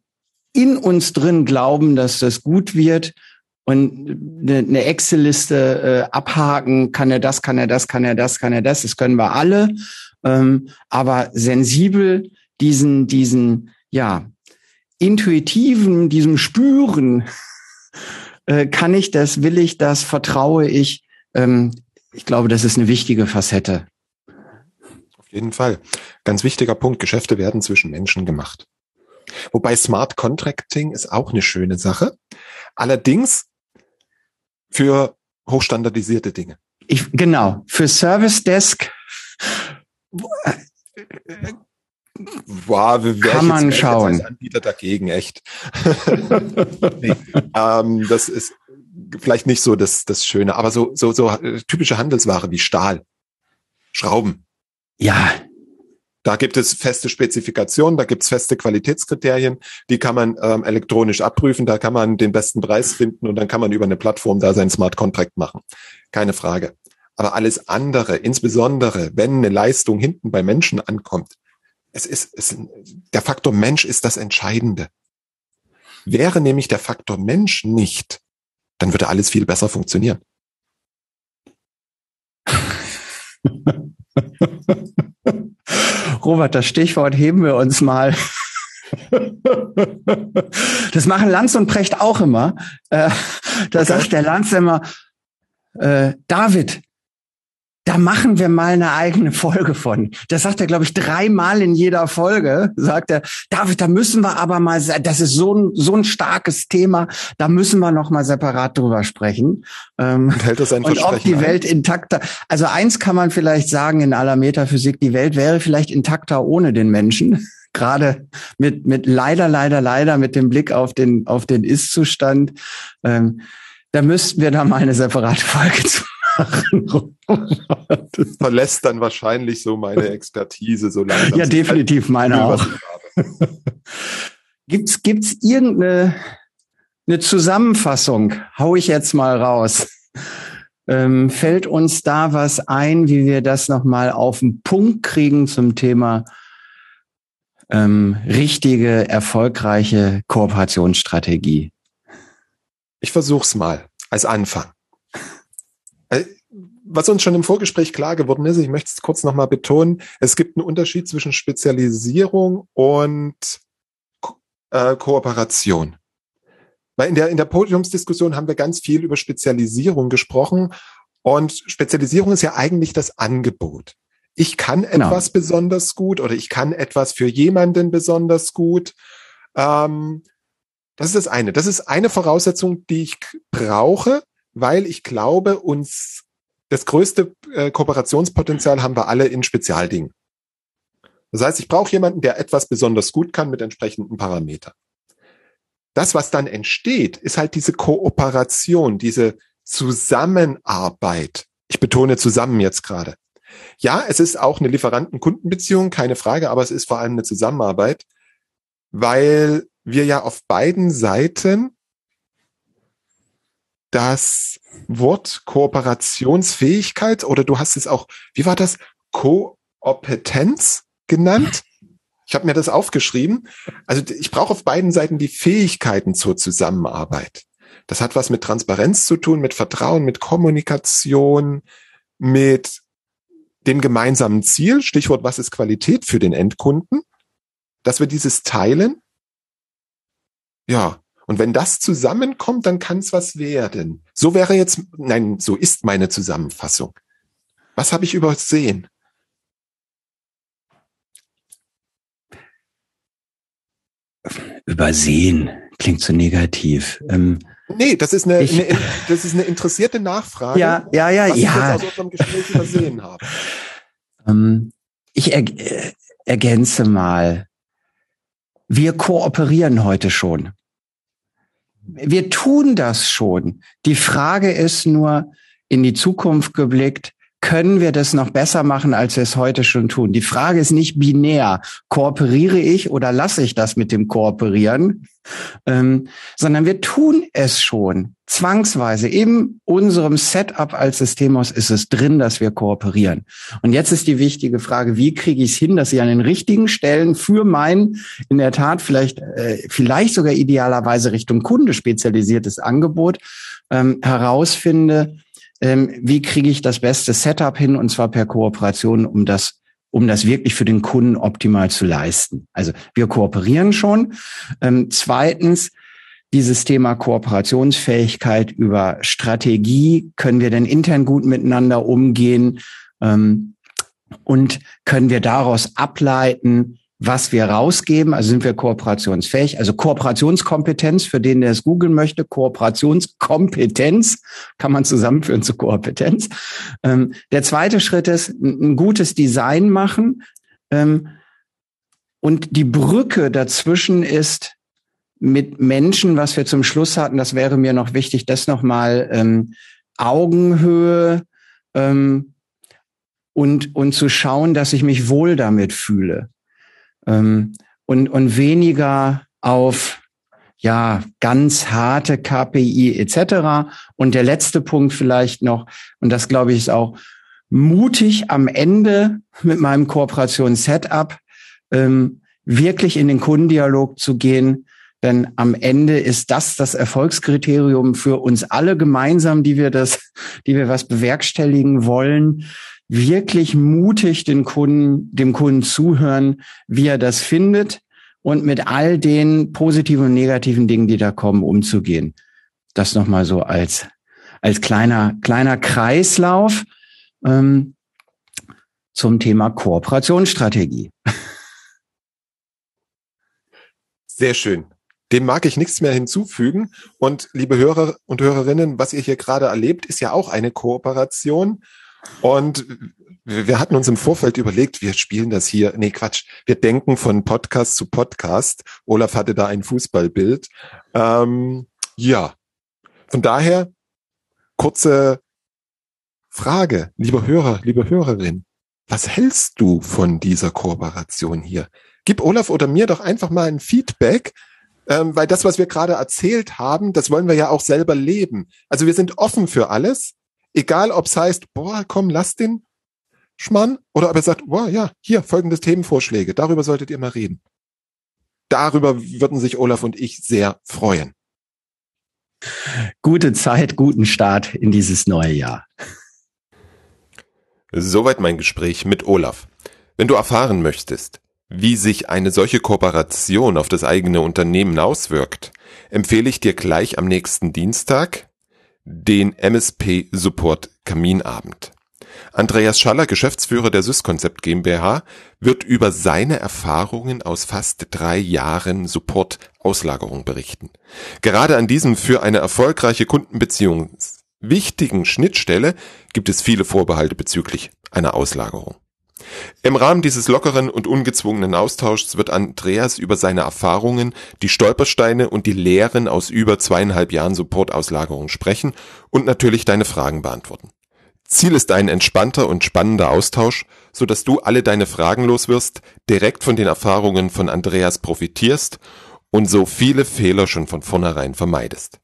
in uns drin glauben, dass das gut wird und eine, eine Excel-Liste äh, abhaken, kann er das, kann er das, kann er das, kann er das, das können wir alle. Ähm, aber sensibel diesen, diesen, ja, intuitiven, diesem Spüren, äh, kann ich das, will ich das, vertraue ich. Ähm, ich glaube, das ist eine wichtige Facette. Auf jeden Fall. Ganz wichtiger Punkt. Geschäfte werden zwischen Menschen gemacht. Wobei Smart Contracting ist auch eine schöne Sache. Allerdings für hochstandardisierte Dinge. Ich, genau, für Service Desk wer kann man schauen. Anbieter dagegen, echt. nee, ähm, das ist vielleicht nicht so das, das Schöne, aber so, so, so typische Handelsware wie Stahl, Schrauben. Ja, da gibt es feste Spezifikationen, da gibt es feste Qualitätskriterien, die kann man ähm, elektronisch abprüfen, da kann man den besten Preis finden und dann kann man über eine Plattform da sein Smart Contract machen. Keine Frage. Aber alles andere, insbesondere wenn eine Leistung hinten bei Menschen ankommt, es ist, es, der Faktor Mensch ist das Entscheidende. Wäre nämlich der Faktor Mensch nicht, dann würde alles viel besser funktionieren. Robert, das Stichwort heben wir uns mal. Das machen Lanz und Precht auch immer. Äh, da okay. sagt der Lanz immer, äh, David, da machen wir mal eine eigene Folge von. Das sagt er, glaube ich, dreimal in jeder Folge. Sagt er, David, da müssen wir aber mal, das ist so ein, so ein starkes Thema, da müssen wir noch mal separat drüber sprechen. Ähm, und hält das ein Und ob die Welt intakter, also eins kann man vielleicht sagen in aller Metaphysik, die Welt wäre vielleicht intakter ohne den Menschen. Gerade mit, mit leider, leider, leider mit dem Blick auf den, auf den Ist-Zustand. Ähm, da müssten wir da mal eine separate Folge zu das verlässt dann wahrscheinlich so meine Expertise so langsam. Ja, definitiv meine auch. gibt's, gibt's irgendeine eine Zusammenfassung? Hau ich jetzt mal raus. Ähm, fällt uns da was ein, wie wir das nochmal auf den Punkt kriegen zum Thema ähm, richtige, erfolgreiche Kooperationsstrategie? Ich versuch's mal als Anfang. Was uns schon im Vorgespräch klar geworden ist, ich möchte es kurz nochmal betonen, es gibt einen Unterschied zwischen Spezialisierung und äh, Kooperation. Weil in der, in der Podiumsdiskussion haben wir ganz viel über Spezialisierung gesprochen und Spezialisierung ist ja eigentlich das Angebot. Ich kann genau. etwas besonders gut oder ich kann etwas für jemanden besonders gut. Ähm, das ist das eine. Das ist eine Voraussetzung, die ich brauche, weil ich glaube, uns das größte äh, Kooperationspotenzial haben wir alle in Spezialdingen. Das heißt, ich brauche jemanden, der etwas besonders gut kann mit entsprechenden Parametern. Das, was dann entsteht, ist halt diese Kooperation, diese Zusammenarbeit. Ich betone zusammen jetzt gerade. Ja, es ist auch eine Lieferanten-Kundenbeziehung, keine Frage, aber es ist vor allem eine Zusammenarbeit, weil wir ja auf beiden Seiten das Wort Kooperationsfähigkeit oder du hast es auch, wie war das, Koopetenz genannt? Ich habe mir das aufgeschrieben. Also ich brauche auf beiden Seiten die Fähigkeiten zur Zusammenarbeit. Das hat was mit Transparenz zu tun, mit Vertrauen, mit Kommunikation, mit dem gemeinsamen Ziel, Stichwort, was ist Qualität für den Endkunden, dass wir dieses teilen. Ja, und wenn das zusammenkommt, dann kann es was werden. So wäre jetzt, nein, so ist meine Zusammenfassung. Was habe ich übersehen? Übersehen klingt so negativ. Ähm, nee, das ist eine, ich, eine, das ist eine interessierte Nachfrage. Ja, ja, ja, was ja. Ich jetzt aus unserem Gespräch übersehen habe. Ähm, ich er, äh, ergänze mal. Wir kooperieren heute schon wir tun das schon. Die Frage ist nur in die Zukunft geblickt, können wir das noch besser machen, als wir es heute schon tun? Die Frage ist nicht binär, kooperiere ich oder lasse ich das mit dem Kooperieren, ähm, sondern wir tun es schon zwangsweise. In unserem Setup als Systemhaus ist es drin, dass wir kooperieren. Und jetzt ist die wichtige Frage, wie kriege ich es hin, dass ich an den richtigen Stellen für mein, in der Tat vielleicht, äh, vielleicht sogar idealerweise Richtung Kunde spezialisiertes Angebot ähm, herausfinde, ähm, wie kriege ich das beste Setup hin und zwar per Kooperation, um das um das wirklich für den Kunden optimal zu leisten. Also wir kooperieren schon. Ähm, zweitens, dieses Thema Kooperationsfähigkeit über Strategie, können wir denn intern gut miteinander umgehen ähm, und können wir daraus ableiten, was wir rausgeben, also sind wir kooperationsfähig, also Kooperationskompetenz, für den, der es googeln möchte, Kooperationskompetenz kann man zusammenführen zu Kompetenz. Ähm, der zweite Schritt ist, ein gutes Design machen ähm, und die Brücke dazwischen ist mit Menschen, was wir zum Schluss hatten, das wäre mir noch wichtig, das nochmal ähm, Augenhöhe ähm, und, und zu schauen, dass ich mich wohl damit fühle ähm, und, und weniger auf ja ganz harte KPI etc. Und der letzte Punkt vielleicht noch, und das glaube ich ist auch mutig am Ende mit meinem Kooperationssetup ähm, wirklich in den Kundendialog zu gehen, denn am Ende ist das das Erfolgskriterium für uns alle gemeinsam, die wir das, die wir was bewerkstelligen wollen, wirklich mutig den Kunden, dem Kunden zuhören, wie er das findet und mit all den positiven und negativen Dingen, die da kommen, umzugehen. Das nochmal so als, als kleiner, kleiner Kreislauf ähm, zum Thema Kooperationsstrategie. Sehr schön. Dem mag ich nichts mehr hinzufügen. Und liebe Hörer und Hörerinnen, was ihr hier gerade erlebt, ist ja auch eine Kooperation. Und wir hatten uns im Vorfeld überlegt, wir spielen das hier. Nee, Quatsch. Wir denken von Podcast zu Podcast. Olaf hatte da ein Fußballbild. Ähm, ja. Von daher, kurze Frage, lieber Hörer, liebe Hörerin. Was hältst du von dieser Kooperation hier? Gib Olaf oder mir doch einfach mal ein Feedback, ähm, weil das, was wir gerade erzählt haben, das wollen wir ja auch selber leben. Also wir sind offen für alles, egal ob es heißt, boah, komm, lass den Schmann, oder ob er sagt, boah, ja, hier, folgendes Themenvorschläge, darüber solltet ihr mal reden. Darüber würden sich Olaf und ich sehr freuen. Gute Zeit, guten Start in dieses neue Jahr. Soweit mein Gespräch mit Olaf. Wenn du erfahren möchtest, wie sich eine solche Kooperation auf das eigene Unternehmen auswirkt, empfehle ich dir gleich am nächsten Dienstag den MSP Support Kaminabend. Andreas Schaller, Geschäftsführer der Syskonzept GmbH, wird über seine Erfahrungen aus fast drei Jahren Support-Auslagerung berichten. Gerade an diesem für eine erfolgreiche Kundenbeziehung wichtigen Schnittstelle gibt es viele Vorbehalte bezüglich einer Auslagerung. Im Rahmen dieses lockeren und ungezwungenen Austauschs wird Andreas über seine Erfahrungen, die Stolpersteine und die Lehren aus über zweieinhalb Jahren Support-Auslagerung sprechen und natürlich deine Fragen beantworten. Ziel ist ein entspannter und spannender Austausch, so dass du alle deine Fragen loswirst, direkt von den Erfahrungen von Andreas profitierst und so viele Fehler schon von vornherein vermeidest.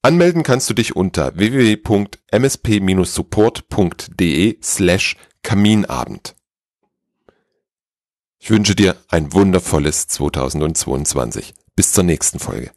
Anmelden kannst du dich unter www.msp-support.de slash Kaminabend. Ich wünsche dir ein wundervolles 2022. Bis zur nächsten Folge.